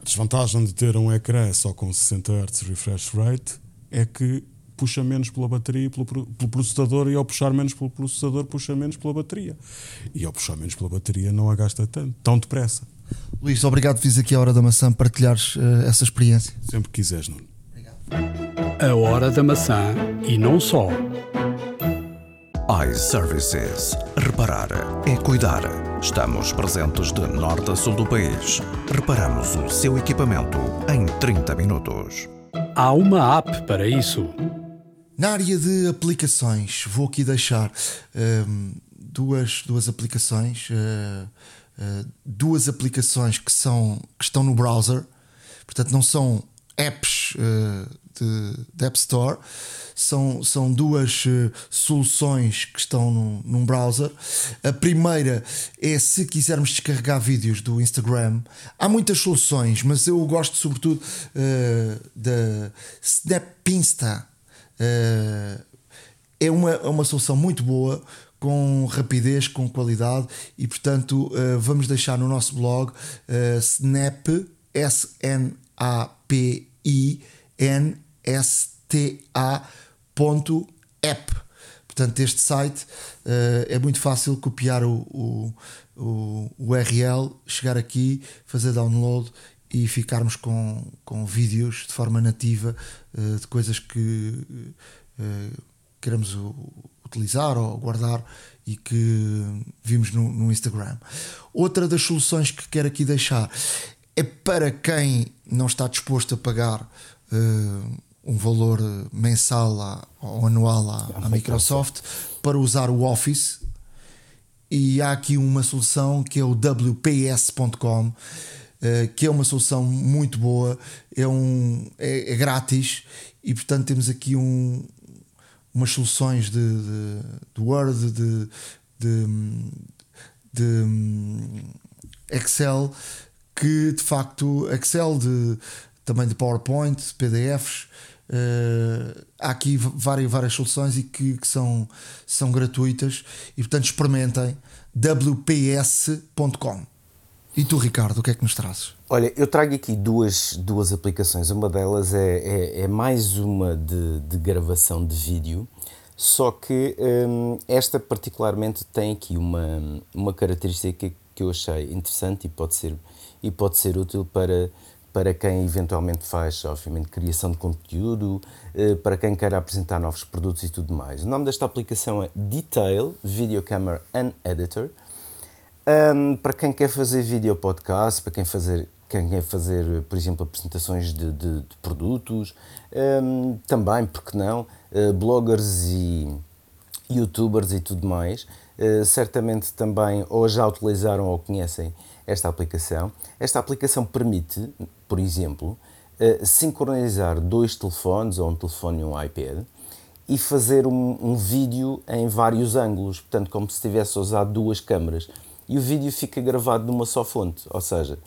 a desvantagem de ter um ecrã só com 60 Hz refresh rate é que puxa menos pela bateria e pelo, pelo, processador e ao puxar menos pelo processador puxa menos pela bateria e ao puxar menos pela bateria não a gasta tanto, tão depressa Luís, obrigado por vir aqui à Hora da Maçã partilhares uh, essa experiência sempre que quiseres Nuno obrigado. A Hora da Maçã e não só iServices. Reparar é cuidar. Estamos presentes de norte a sul do país. Reparamos o seu equipamento em 30 minutos. Há uma app para isso. Na área de aplicações, vou aqui deixar um, duas, duas aplicações. Uh, uh, duas aplicações que, são, que estão no browser, portanto, não são apps uh, de, de App Store são, são duas uh, soluções que estão no, num browser. A primeira é se quisermos descarregar vídeos do Instagram. Há muitas soluções, mas eu gosto sobretudo da Snapinsta. Uh, é uma, é uma solução muito boa com rapidez, com qualidade e portanto uh, vamos deixar no nosso blog uh, Snap S N A P I N S T A app. Portanto, este site uh, é muito fácil copiar o, o, o, URL, chegar aqui, fazer download e ficarmos com, com vídeos de forma nativa uh, de coisas que uh, queremos utilizar ou guardar e que vimos no, no, Instagram. Outra das soluções que quero aqui deixar é para quem não está disposto a pagar um valor mensal à, ou anual à, à Microsoft para usar o Office. E há aqui uma solução que é o WPS.com eh, que é uma solução muito boa. É, um, é, é grátis e portanto temos aqui um, umas soluções de, de, de Word de, de, Excel que de facto Excel de também de PowerPoint, PDFs Uh, há aqui várias, várias soluções e que, que, são, são gratuitas e portanto experimentem wps.com. E tu, Ricardo, o que é que nos trazes? Olha, eu trago aqui duas, duas aplicações. Uma delas é, é, é mais uma de, de, gravação de vídeo, só que hum, esta particularmente tem aqui uma, uma característica que eu achei interessante e pode ser, e pode ser útil para, para quem eventualmente faz, obviamente, criação de conteúdo, eh, para quem quer apresentar novos produtos e tudo mais. O nome desta aplicação é Detail Video Camera and Editor. Um, para quem quer fazer vídeo podcast, para quem, fazer, quem quer fazer, por exemplo, apresentações de, de, de produtos, um, também, porque não, uh, bloggers e youtubers e tudo mais, uh, certamente também ou já utilizaram ou conhecem esta aplicação. Esta aplicação permite, por exemplo, uh, sincronizar dois telefones, ou um telefone e um iPad, e fazer um, um, vídeo em vários ângulos, portanto, como se estivesse a usar duas câmaras. E o vídeo fica gravado numa só fonte, ou seja,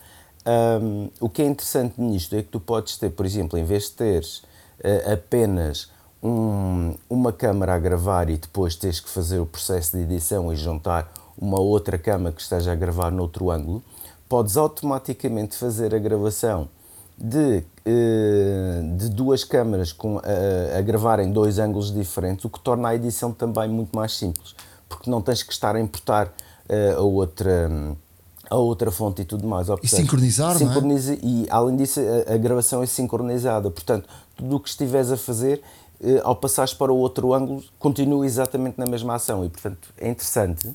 um, o que é interessante nisto é que tu podes ter, por exemplo, em vez de teres uh, apenas um, uma câmara a gravar e depois teres que fazer o processo de edição e juntar uma outra câmara que esteja a gravar noutro ângulo, podes automaticamente fazer a gravação de, eh, de duas câmaras com, a, a gravar em dois ângulos diferentes, o que torna a edição também muito mais simples, porque não tens que estar a importar a outra a outra fonte e tudo mais. e sincronizar, sincroniza, não é? E além disso, a, a, gravação é sincronizada. Portanto, tudo o que estiveres a fazer, eh, ao passares para o outro ângulo, continua exatamente na mesma ação. E, portanto, é interessante.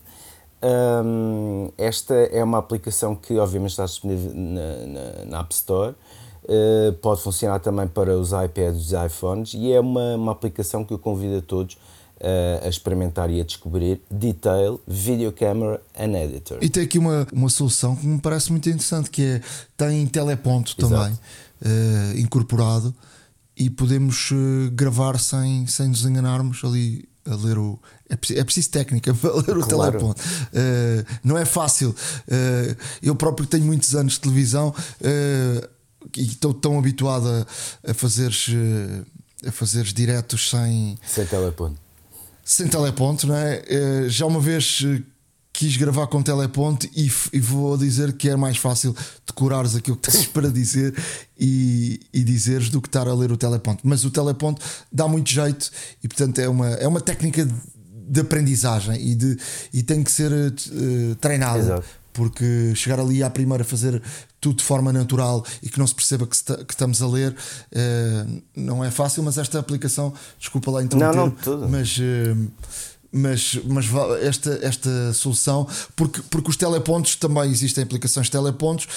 Um, esta é uma aplicação que obviamente está disponível na, na, na App Store, uh, pode funcionar também para os iPads e os iPhones e é uma, uma aplicação que eu convido a todos a experimentar e a descobrir Detail, Video Camera and Editor. E tem aqui uma, uma solução que me parece muito interessante que é, tem teleponto também uh, incorporado e podemos gravar sem, sem nos enganarmos ali a ler o. É, é preciso técnica para ler o claro. teleponto. Uh, não é fácil. Uh, eu próprio tenho muitos anos de televisão uh, e estou tão habituado a, a fazeres, a fazeres diretos sem. Sem teleponto. Sem teleponto, não é? já uma vez quis gravar com teleponto e, e, vou dizer que é mais fácil decorares aquilo que tens para dizer e, e dizeres do que estar a ler o teleponto. Mas o teleponto dá muito jeito e, portanto, é uma, é uma técnica de aprendizagem e, de, e tem que ser uh, treinada. Exato. Porque chegar ali à primeira fazer tudo de forma natural e que não se perceba que, que estamos a ler uh, não é fácil, mas esta aplicação, desculpa lá então, não, não, tudo. mas uh, mas, mas esta, esta solução, porque, porque os telepontos também existem aplicações de telepontos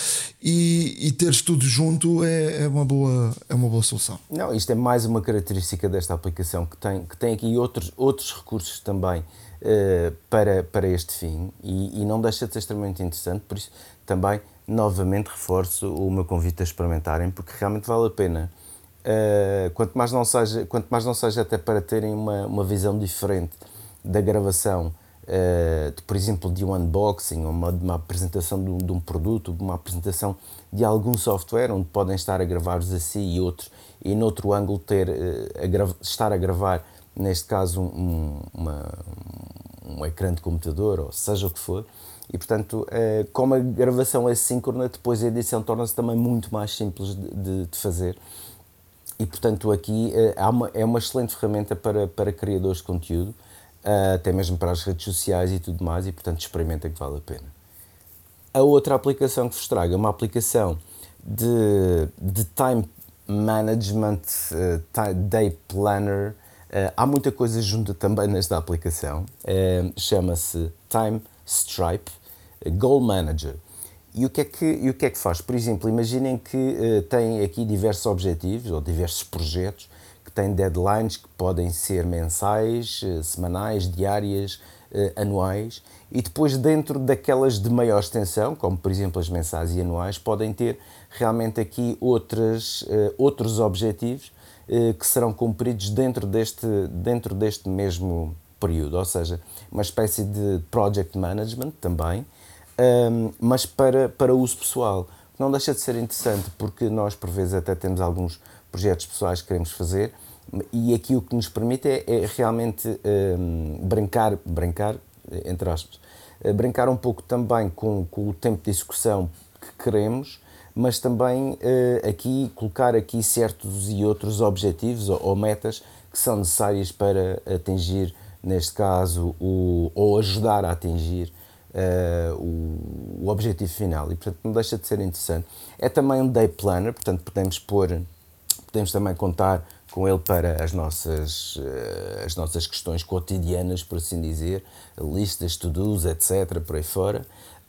e, e teres tudo junto é, é, uma boa, é uma boa solução. Não, isto é mais uma característica desta aplicação que tem, que tem aqui outros, outros recursos também uh, para, para este fim e, e não deixa de ser extremamente interessante, por isso também novamente reforço o meu convite a experimentarem porque realmente vale a pena. Uh, quanto, mais não seja, quanto mais não seja até para terem uma, uma visão diferente da gravação, uh, de, por exemplo, de um unboxing, ou uma, de uma apresentação de um, de um, produto, uma apresentação de algum software, onde podem estar a gravar-vos assim e outros, e noutro ângulo ter, uh, a estar a gravar, neste caso, um, uma, um ecrã de computador, ou seja o que for. E, portanto, uh, como a gravação é síncrona, depois a edição torna-se também muito mais simples de, de, fazer. E, portanto, aqui uh, uma, é uma excelente ferramenta para, para criadores de conteúdo uh, até mesmo para as redes sociais e tudo mais, e portanto experimenta que vale a pena. A outra aplicação que vos trago é uma aplicação de, de time management, uh, day planner. Uh, há muita coisa junto também nesta aplicação. Chama-se Time Stripe Goal Manager. E o, que é que, e o que é que faz? Por exemplo, imaginem que uh, tem aqui diversos objetivos ou diversos projetos tem deadlines que podem ser mensais, eh, semanais, diárias, eh, anuais, e depois, dentro daquelas de maior extensão, como por exemplo as mensais e anuais, podem ter realmente aqui outras, eh, outros objetivos que serão cumpridos dentro deste, dentro deste mesmo período, ou seja, uma espécie de project management também, mas para, para uso pessoal. Não deixa de ser interessante porque nós, por vezes, até temos alguns projetos pessoais que queremos fazer e aqui o que nos permite é, é realmente um, brincar, brincar, entre aspas, brincar um pouco também com, com o tempo de execução que queremos, mas também uh, aqui colocar aqui certos e outros objetivos ou, ou, metas que são necessárias para atingir, neste caso, o, ou ajudar a atingir uh, o, o, objetivo final. E portanto não deixa de ser interessante. É também um day planner, portanto podemos pôr, podemos também contar com ele para as nossas, eh, as nossas questões cotidianas, por assim dizer, listas, to-dos, etc., por aí fora.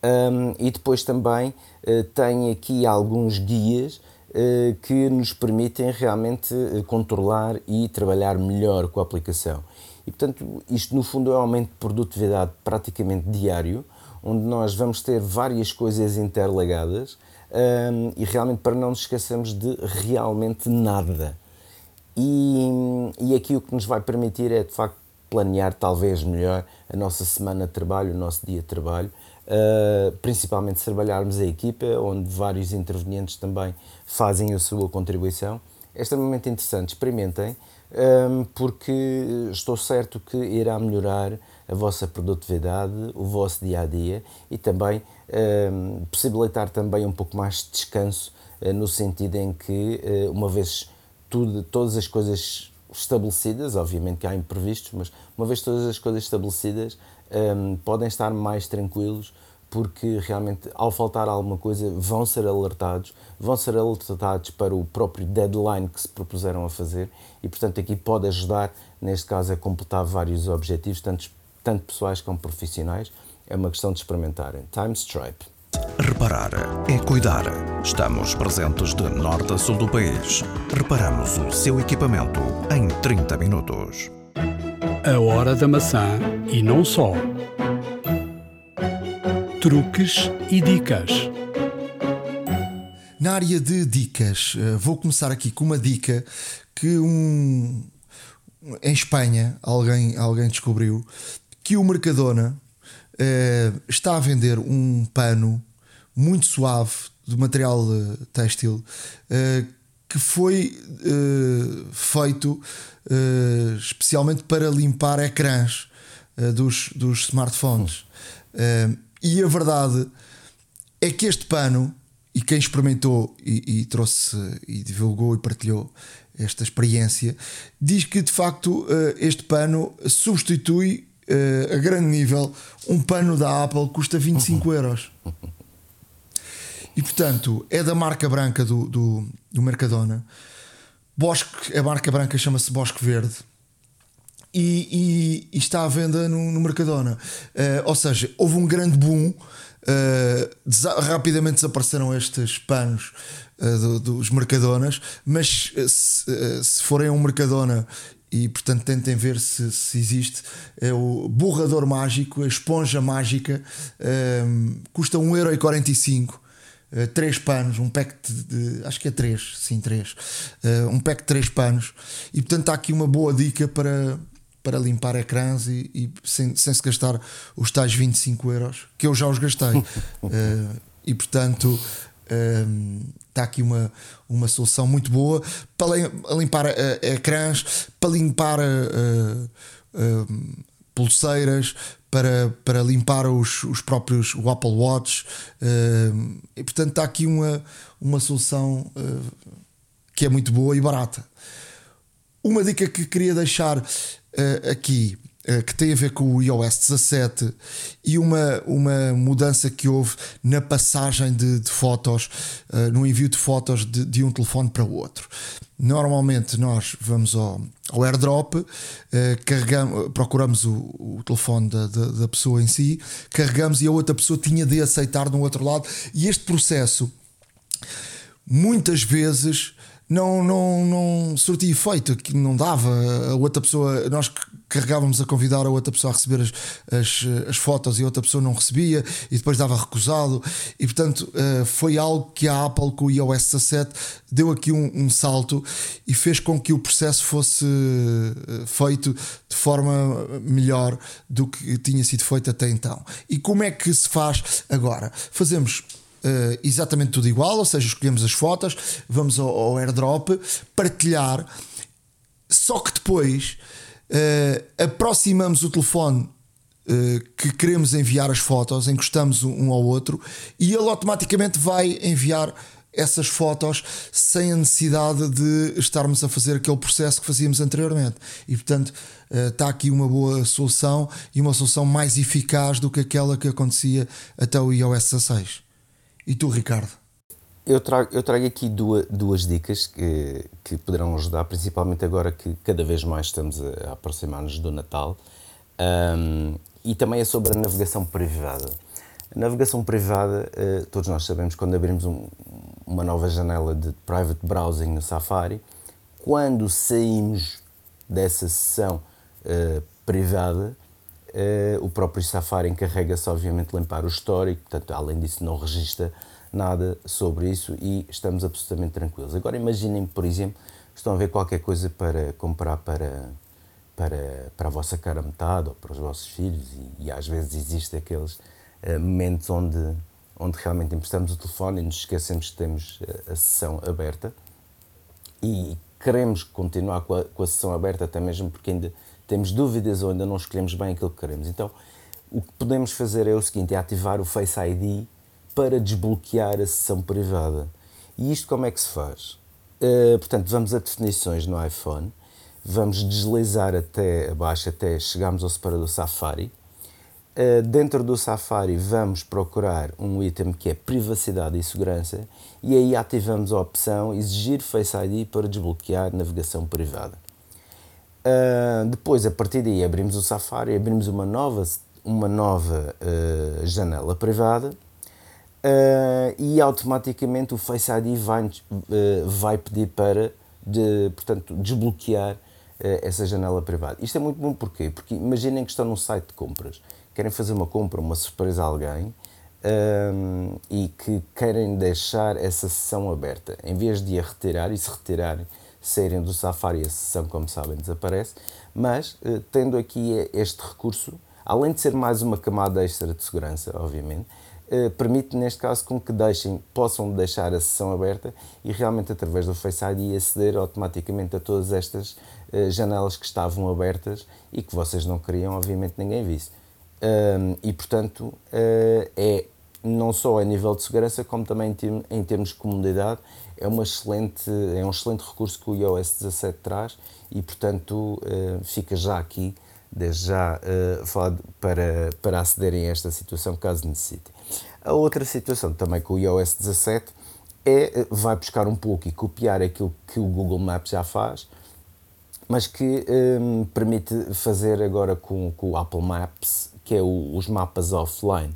Um, e depois também uh, tem aqui alguns guias uh, que nos permitem realmente controlar e trabalhar melhor com a aplicação. E portanto, isto no fundo é um aumento de produtividade praticamente diário, onde nós vamos ter várias coisas interligadas um, e realmente para não nos esquecermos de realmente nada. E, e aqui o que nos vai permitir é de facto planear talvez melhor a nossa semana de trabalho, o nosso dia de trabalho, uh, principalmente se trabalharmos a equipa, onde vários intervenientes também fazem a sua contribuição. É extremamente interessante, experimentem, um, porque estou certo que irá melhorar a vossa produtividade, o vosso dia a dia e também um, possibilitar também um pouco mais de descanso, uh, no sentido em que, uh, uma vez tudo, todas as coisas estabelecidas, obviamente que há imprevistos, mas uma vez todas as coisas estabelecidas, um, podem estar mais tranquilos porque realmente ao faltar alguma coisa vão ser alertados, vão ser alertados para o próprio deadline que se propuseram a fazer e portanto aqui pode ajudar, neste caso, a completar vários objetivos, tanto, tanto pessoais como profissionais. É uma questão de experimentarem. Time Stripe. Reparar é cuidar. Estamos presentes de norte a sul do país. Reparamos o seu equipamento em 30 minutos. A hora da maçã e não só. Truques e dicas. Na área de dicas, eh, vou começar aqui com uma dica que um em Espanha alguém, alguém descobriu que o Mercadona uh, está a vender um pano muito suave de material uh, têxtil que foi feito especialmente para limpar ecrãs dos, dos smartphones. e a verdade é que este pano, e quem experimentou e, e trouxe e divulgou e partilhou esta experiência, diz que de facto este pano substitui uh, a grande nível, um pano da Apple custa 25 euros. E portanto, é da marca branca do, do, do Mercadona. Bosque, a marca branca chama-se Bosque Verde. E, e, e, está à venda no, no Mercadona. Uh, ou seja, houve um grande boom. Uh, rapidamente desapareceram estes panos uh, do, dos Mercadonas, mas se, se forem a um Mercadona e portanto tentem ver se, se existe. É o borrador mágico, a esponja mágica, um, custa 1,45€. Uh, três panos, um pack de, de, acho que é três, sim, três, uh, um pack de três panos, e portanto está aqui uma boa dica para, para limpar ecrãs e, e sem, sem se gastar os tais 25 euros, que eu já os gastei, uh, e portanto está aqui uma, uma solução muito boa para limpar ecrãs, para limpar pulseiras, para, para limpar os, os próprios o Apple Watch. e portanto está aqui uma, uma solução que é muito boa e barata. Uma dica que queria deixar aqui eh, que tem a ver com o iOS 17 e uma, uma mudança que houve na passagem de, de fotos, uh, no envio de fotos de, de, um telefone para o outro. Normalmente nós vamos ao, ao airdrop, uh, carregamos, procuramos o, o telefone da, da, da, pessoa em si, carregamos e a outra pessoa tinha de aceitar no outro lado, e este processo muitas vezes não, não, não surtia efeito, que não dava. A outra pessoa, nós carregávamos a convidar a outra pessoa a receber as, as, as, fotos e a outra pessoa não recebia e depois dava recusado. E portanto eh, foi algo que a Apple com o iOS 17 deu aqui um, um salto e fez com que o processo fosse eh, feito de forma melhor do que tinha sido feito até então. E como é que se faz agora? Fazemos uh, exatamente tudo igual, ou seja, escolhemos as fotos, vamos ao, ao airdrop, partilhar, só que depois uh, aproximamos o telefone uh, que queremos enviar as fotos, encostamos um ao outro e ele automaticamente vai enviar essas fotos sem a necessidade de estarmos a fazer aquele processo que fazíamos anteriormente. E portanto, está aqui uma boa solução e uma solução mais eficaz do que aquela que acontecia até o iOS 16. E tu, Ricardo? Eu trago, eu trago aqui duas, duas dicas que, que poderão ajudar, principalmente agora que cada vez mais estamos a, aproximar-nos do Natal. Um, e também é sobre a navegação privada. A navegação privada, uh, todos nós sabemos, quando abrimos um, uma nova janela de private browsing no Safari, quando saímos dessa sessão uh, privada, Uh, o próprio Safari encarrega-se, obviamente, de limpar o histórico, portanto, além disso, não registra nada sobre isso e estamos absolutamente tranquilos. Agora, imaginem, por exemplo, estão a ver qualquer coisa para comprar para, para, para a vossa cara metade ou para os vossos filhos, e, e às vezes existem aqueles uh, momentos onde, onde realmente emprestamos o telefone e nos esquecemos que temos a, eh, a sessão aberta e queremos continuar com a, com a sessão aberta, até mesmo porque ainda temos dúvidas ou ainda não escolhemos bem aquilo que queremos. Então, o que podemos fazer é o seguinte: é ativar o Face ID para desbloquear a sessão privada. E isto como é que se faz? Uh, portanto, vamos a definições no iPhone, vamos deslizar até abaixo até chegarmos ao separador Safari. Uh, dentro do Safari vamos procurar um item que é privacidade e segurança e aí ativamos a opção exigir Face ID para desbloquear navegação privada. Uh, depois, a partir daí, abrimos o Safari, abrimos uma nova, uma nova uh, janela privada uh, e automaticamente o Face ID vai, vai pedir para de, portanto, desbloquear essa janela privada. Isto é muito bom porquê? Porque imaginem que estão num site de compras, querem fazer uma compra, uma surpresa a alguém e que querem deixar essa sessão aberta. Em vez de a retirar e se retirarem saírem do Safari, a sessão, como sabem, desaparece, mas eh, tendo aqui este recurso, além de ser mais uma camada extra de segurança, obviamente, eh, permite neste caso com que deixem, possam deixar a sessão aberta e realmente através do Face ID aceder automaticamente a todas estas eh, janelas que estavam abertas e que vocês não queriam, obviamente ninguém visse. e portanto é não só a nível de segurança como também em termos de comodidade é, uma excelente, é um excelente recurso que o iOS 17 traz e, portanto, uh, fica já aqui, desde já, uh, falado para, para acederem a esta situação, caso necessitem. A outra situação também com o iOS 17 é, eh, vai buscar um pouco e copiar aquilo que o Google Maps já faz, mas que um, permite fazer agora com, com o Apple Maps, que é o, os mapas offline.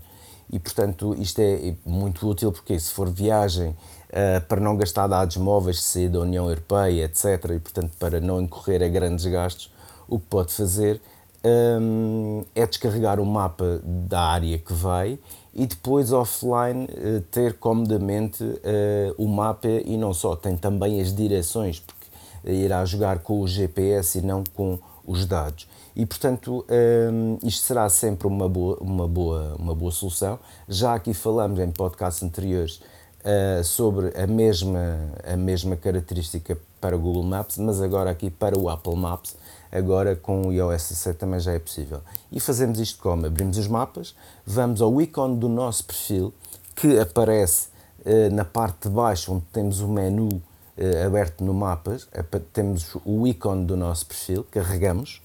E, portanto, isto é muito útil porque se for viagem uh, para não gastar dados móveis se da União Europeia, etc., e portanto para não incorrer a grandes gastos, o que pode fazer um, é descarregar o mapa da área que vai e depois offline uh, ter comodamente uh, o mapa e não só, tem também as direções, porque irá jogar com o GPS e não com os dados. E, portanto, um, isto será sempre uma boa, uma, boa, uma boa solução. Já aqui falamos em podcasts anteriores uh, sobre a mesma, a mesma característica para o Google Maps, mas agora aqui para o Apple Maps, agora com o iOS 17 também já é possível. E fazemos isto como? Abrimos os mapas, vamos ao ícone do nosso perfil, que aparece uh, na parte de baixo, onde temos o menu uh, aberto no mapas, temos o ícone do nosso perfil, carregamos,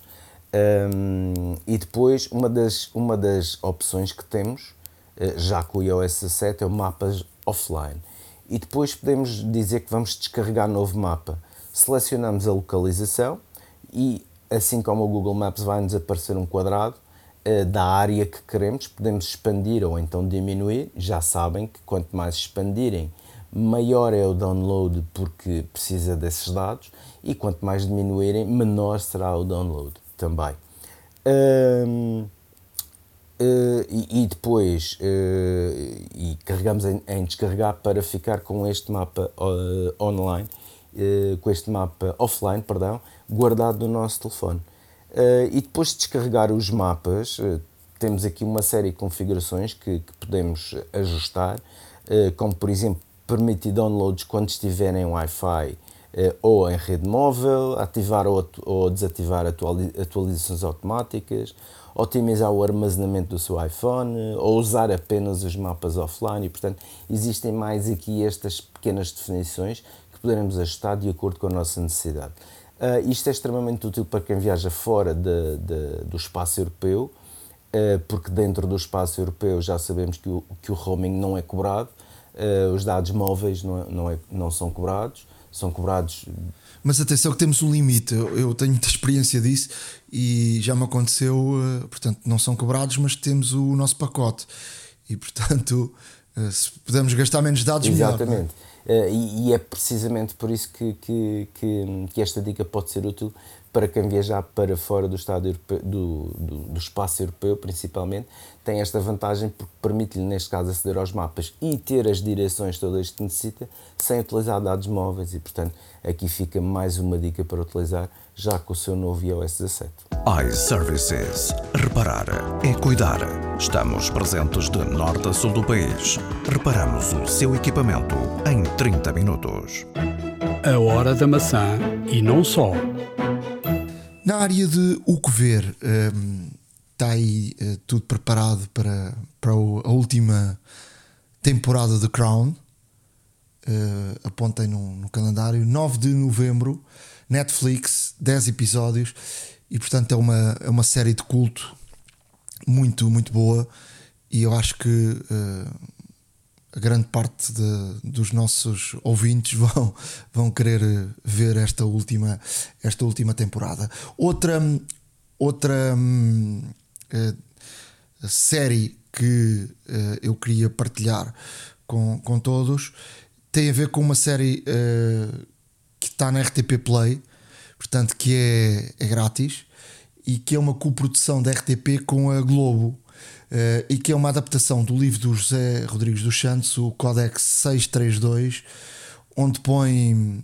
um, e depois uma das, uma das opções que temos, já com o iOS 17, é o mapas offline. E depois podemos dizer que vamos descarregar novo mapa. Selecionamos a localização e, assim como o Google Maps vai nos aparecer um quadrado uh, da área que queremos, podemos expandir ou então diminuir. Já sabem que quanto mais expandirem, maior é o download porque precisa desses dados e quanto mais diminuírem, menor será o download também. Um, Uh, e, e, depois uh, e carregamos em, em, descarregar para ficar com este mapa uh, online, com este mapa offline, perdão, guardado no nosso telefone. e depois de descarregar os mapas, temos aqui uma série de configurações que, que podemos ajustar. como por exemplo permitir downloads quando estiverem em Wi-Fi ou em rede móvel, ativar ou desativar atualizações automáticas, otimizar o armazenamento do seu iPhone ou usar apenas os mapas offline e, portanto, existem mais aqui estas pequenas definições que poderemos ajustar de acordo com a nossa necessidade. Uh, isto é extremamente útil para quem viaja fora de, de, do espaço europeu, uh, porque dentro do espaço europeu já sabemos que o, que o roaming não é cobrado, uh, os dados móveis não, não, é, não são cobrados, são cobrados mas atenção que temos um limite. Eu tenho muita experiência disso e já me aconteceu. Eh, portanto, não são cobrados, mas temos o nosso pacote. E portanto, eh, se pudermos gastar menos dados, Exatamente. melhor. Uh, e, e, é precisamente por isso que, que, que, que, esta dica pode ser útil para quem viajar para fora do, estado europeu, do, do, do espaço europeu, principalmente, tem esta vantagem porque permite-lhe, neste caso, aceder aos mapas e ter as direções todas que necessita sem utilizar dados móveis e, portanto, aqui fica mais uma dica para utilizar já com o seu novo iOS 17. iServices. Reparar é cuidar. Estamos presentes de norte a sul do país. Reparamos o seu equipamento em 30 minutos. A hora da maçã e não só. Na área de o que ver, um, está aí uh, tudo preparado para, para a última temporada de Crown. Uh, apontem no, no, calendário. 9 de novembro, Netflix, 10 episódios. E portanto é uma, é uma série de culto muito, muito boa. E eu acho que uh, a grande parte de, dos nossos ouvintes vão, vão querer ver esta última, esta última temporada. Outra, outra uh, série que uh, eu queria partilhar com, com todos tem a ver com uma série uh, que está na RTP Play, portanto, que é, é grátis e que é uma coprodução da RTP com a Globo. Uh, e que é uma adaptação do livro do José Rodrigues dos Santos, o Codex 632, onde põe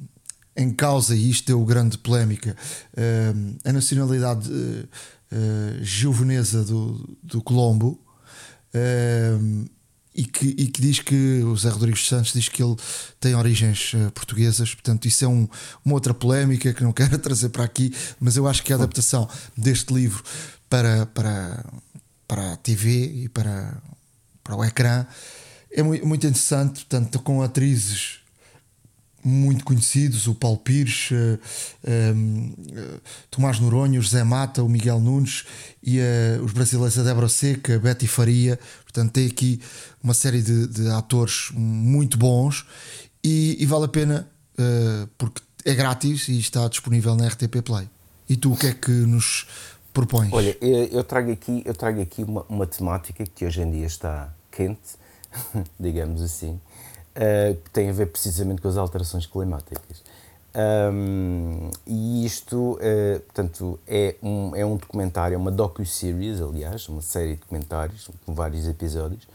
em causa, e isto deu grande polémica, uh, a nacionalidade uh, uh, do, do Colombo. e que, e que diz que o José Rodrigues dos Santos diz que ele tem origens portuguesas, portanto, isso é um, uma outra polémica que não quero trazer para aqui, mas eu acho que a adaptação deste livro para, para, para a TV e para, para o ecrã. É muito, interessante, portanto, com atrizes muito conhecidos, o Paulo Pires, uh, um, uh, Tomás Noronha, o José Mata, o Miguel Nunes e uh, os brasileiros a Débora Seca, a Betty Faria. Portanto, tem aqui uma série de, de atores muito bons e, e vale a pena porque é grátis e está disponível na RTP Play. E tu, o que é que nos propões? Olha, eu trago aqui, eu trago aqui uma, uma temática que hoje em dia está quente, digamos assim, uh, que tem a ver precisamente com as alterações climáticas. Um, e isto, uh, portanto, é um, é um documentário, é uma docu-series, aliás, uma série de documentários com vários episódios,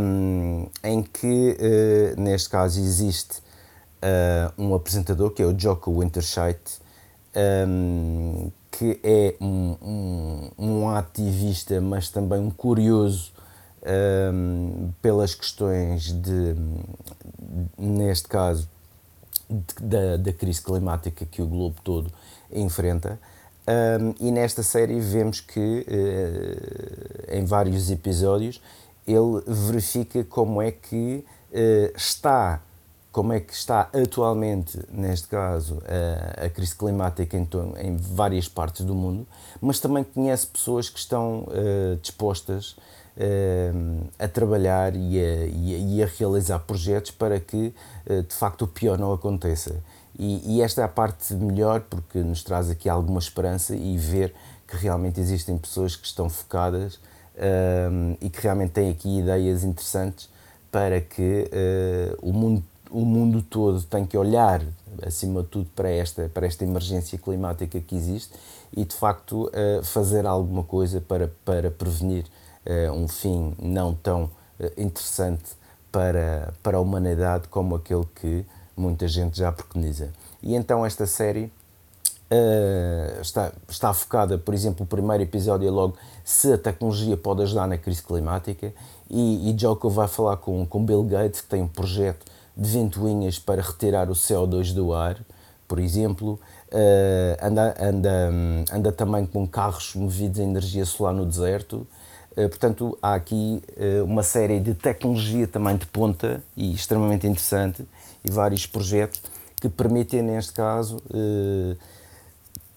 um, em que, uh, neste caso, existe um apresentador que é o Joko Winterscheid, um, que é um, um, um ativista, mas também um curioso um, pelas questões de, neste caso, de, da, da crise climática que o globo todo enfrenta. Um, e nesta série vemos que, uh, em vários episódios, ele verifica como é que uh, está como é que está atualmente, neste caso, a, a crise climática em, em, várias partes do mundo, mas também conhece pessoas que estão uh, dispostas uh, a trabalhar e a, e, a, e a, realizar projetos para que, uh, de facto, o pior não aconteça. E, e, esta é a parte melhor porque nos traz aqui alguma esperança e ver que realmente existem pessoas que estão focadas e que realmente têm aqui ideias interessantes para que o mundo o mundo todo tem que olhar, acima de tudo, para esta, para esta emergência climática que existe e, de facto, uh, fazer alguma coisa para, para prevenir uh, um fim não tão uh, interessante para, para a humanidade como aquele que muita gente já preconiza. E então esta série Uh, está, está focada, por exemplo, o primeiro episódio é logo se a tecnologia pode ajudar na crise climática e, e Joko vai falar com, com Bill Gates que tem um projeto de ventoinhas para retirar o CO2 do ar, por exemplo, uh, anda, anda, anda também com carros movidos a energia solar no deserto, uh, portanto há aqui uma série de tecnologia também de ponta e extremamente interessante e vários projetos que permitem neste caso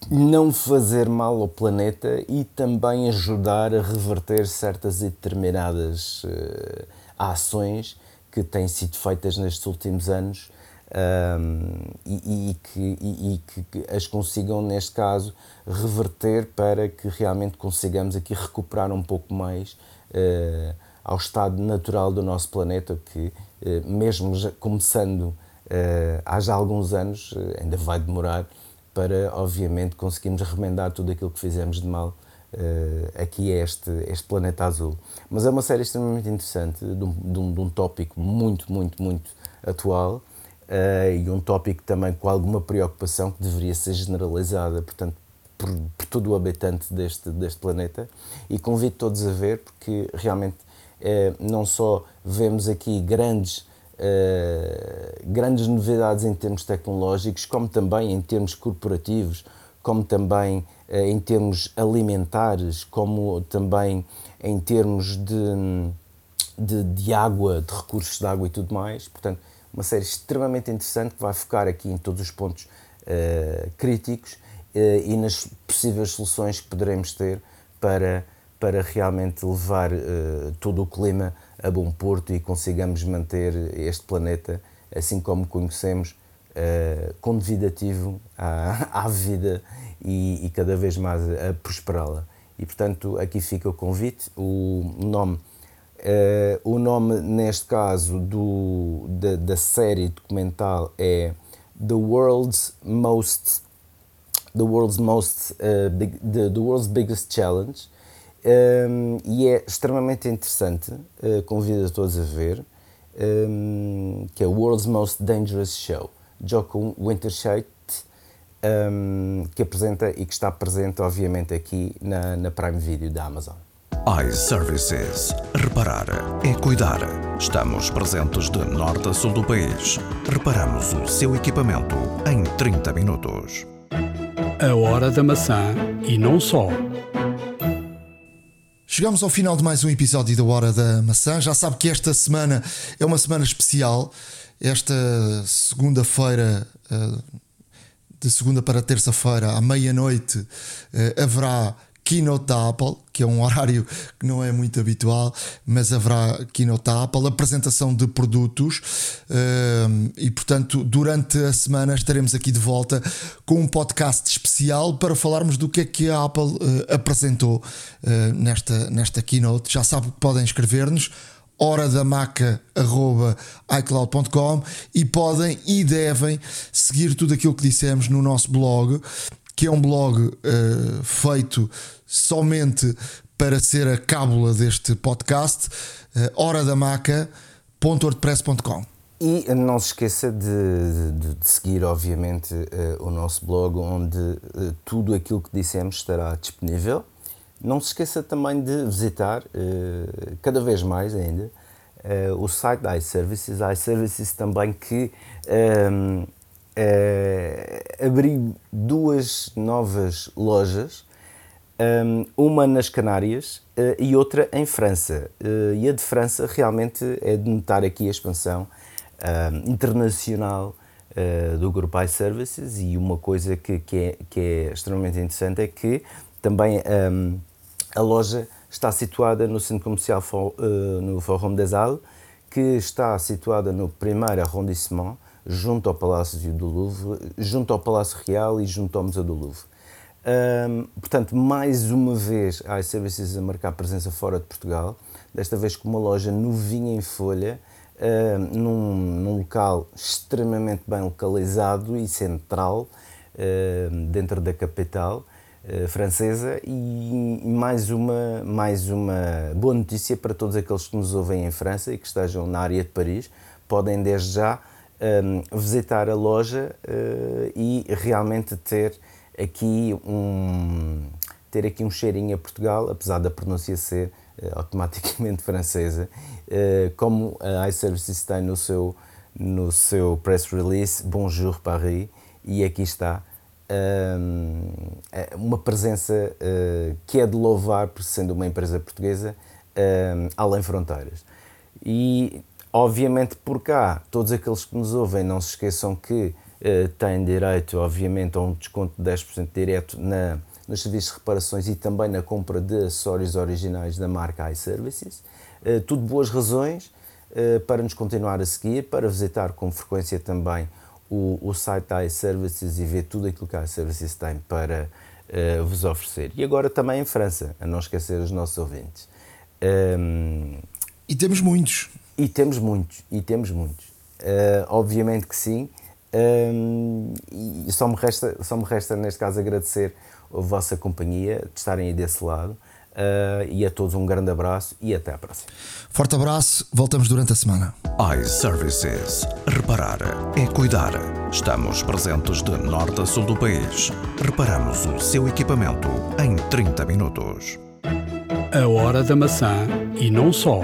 não fazer mal ao planeta e também ajudar a reverter certas e determinadas uh, ações que têm sido feitas nestes últimos anos um, e, e, que, e, e, que, as consigam, neste caso, reverter para que realmente consigamos aqui recuperar um pouco mais uh, ao estado natural do nosso planeta, que, uh, mesmo começando há já alguns anos, ainda vai demorar para, obviamente, conseguirmos remendar tudo aquilo que fizemos de mal uh, aqui a este, este planeta azul. Mas é uma série extremamente interessante, de um, de um, de um tópico muito, muito, muito atual uh, e um tópico também com alguma preocupação que deveria ser generalizada, portanto, por, por todo o habitante deste, deste planeta. E convido todos a ver, porque realmente uh, não só vemos aqui grandes grandes novidades em termos tecnológicos, como também em termos corporativos, como também em termos alimentares, como também em termos de, de, de, água, de recursos de água e tudo mais. Portanto, uma série extremamente interessante que vai focar aqui em todos os pontos uh, críticos e nas possíveis soluções que poderemos ter para, para realmente levar todo o clima a bom porto e consigamos manter este planeta assim como conhecemos, uh, convidativo à, à vida e, e, cada vez mais a prosperá-la. E portanto aqui fica o convite, o nome, uh, o nome neste caso do, da, da série documental é The World's Most The World's Most uh, big, the, the World's Biggest Challenge um, e é extremamente interessante, uh, convido a todos a ver, um, que é World's Most Dangerous Show, Joko Winterscheid, um, que apresenta e que está presente, obviamente, aqui na, na Prime Video da Amazon. iServices. Reparar é cuidar. Estamos presentes de norte a sul do país. Reparamos o seu equipamento em 30 minutos. A hora da maçã e não só. Chegamos ao final de mais um episódio da Hora da Maçã. Já sabe que esta semana é uma semana especial. Esta segunda-feira, eh, de segunda para terça-feira, à meia-noite, eh, haverá keynote da Apple, que é um horário que não é muito habitual, mas haverá keynote da Apple, apresentação de produtos ehm, e, portanto, durante a semana estaremos aqui de volta com um podcast especial para falarmos do que é que a Apple eh, apresentou eh, nesta, nesta keynote. Já sabe que podem escrever-nos horadamaca.icloud.com e podem e devem seguir tudo aquilo que dissemos no nosso blog que é um blog uh, feito somente para ser a cábula deste podcast, uh, horadamaca.wordpress.com. E não se esqueça de, de, de seguir, obviamente, uh, o nosso blog, onde uh, tudo aquilo que dissemos estará disponível. Não se esqueça também de visitar, uh, cada vez mais ainda, o site da iServices. iServices também que um, uh, abri duas novas lojas, um, uma nas Canárias e outra em França. E a de França realmente é de notar aqui a expansão internacional do grupo iServices e uma coisa que, que, é, que é extremamente interessante é que também um, a loja está situada no centro comercial no Forum des Halles, que está situada no primeiro arrondissement, junto ao Palácio do Louvre, junto ao Palácio Real e junto ao Museu do Louvre. Um, portanto, mais uma vez a iServices a marcar presença fora de Portugal, desta vez com uma loja novinha em folha, um, num, num, local extremamente bem localizado e central, um, dentro da capital uh, francesa, e, mais, uma, mais uma boa notícia para todos aqueles que nos ouvem em França e que estejam na área de Paris, podem desde já um, visitar a loja uh, e realmente ter aqui um, ter aqui um cheirinho a Portugal, apesar da pronúncia ser uh, automaticamente francesa, uh, como a iServices tem no seu, no seu press release Bonjour Paris, e aqui está uma presença uh, que é de louvar, por sendo uma empresa portuguesa, além fronteiras. E, obviamente, por cá, todos aqueles que nos ouvem, não se esqueçam que uh, têm direito, obviamente, a um desconto de 10% direto na, nos serviços de reparações e também na compra de acessórios originais da marca iServices. Uh, tudo boas razões para nos continuar a seguir, para visitar com frequência também o, o site da iServices e ver tudo aquilo que a iServices tem para uh, vos oferecer. E agora também em França, a não esquecer os nossos ouvintes. Um, e temos muitos. E temos muitos, e temos muitos. Uh, obviamente que sim. Um, e só me, resta, só me resta, neste caso, agradecer a vossa companhia, de estarem aí desse lado. Uh, e a todos um grande abraço e até à próxima. Forte abraço, voltamos durante a semana. iServices. Reparar é cuidar. Estamos presentes de norte a sul do país. Reparamos o seu equipamento em 30 minutos. A hora da maçã e não só.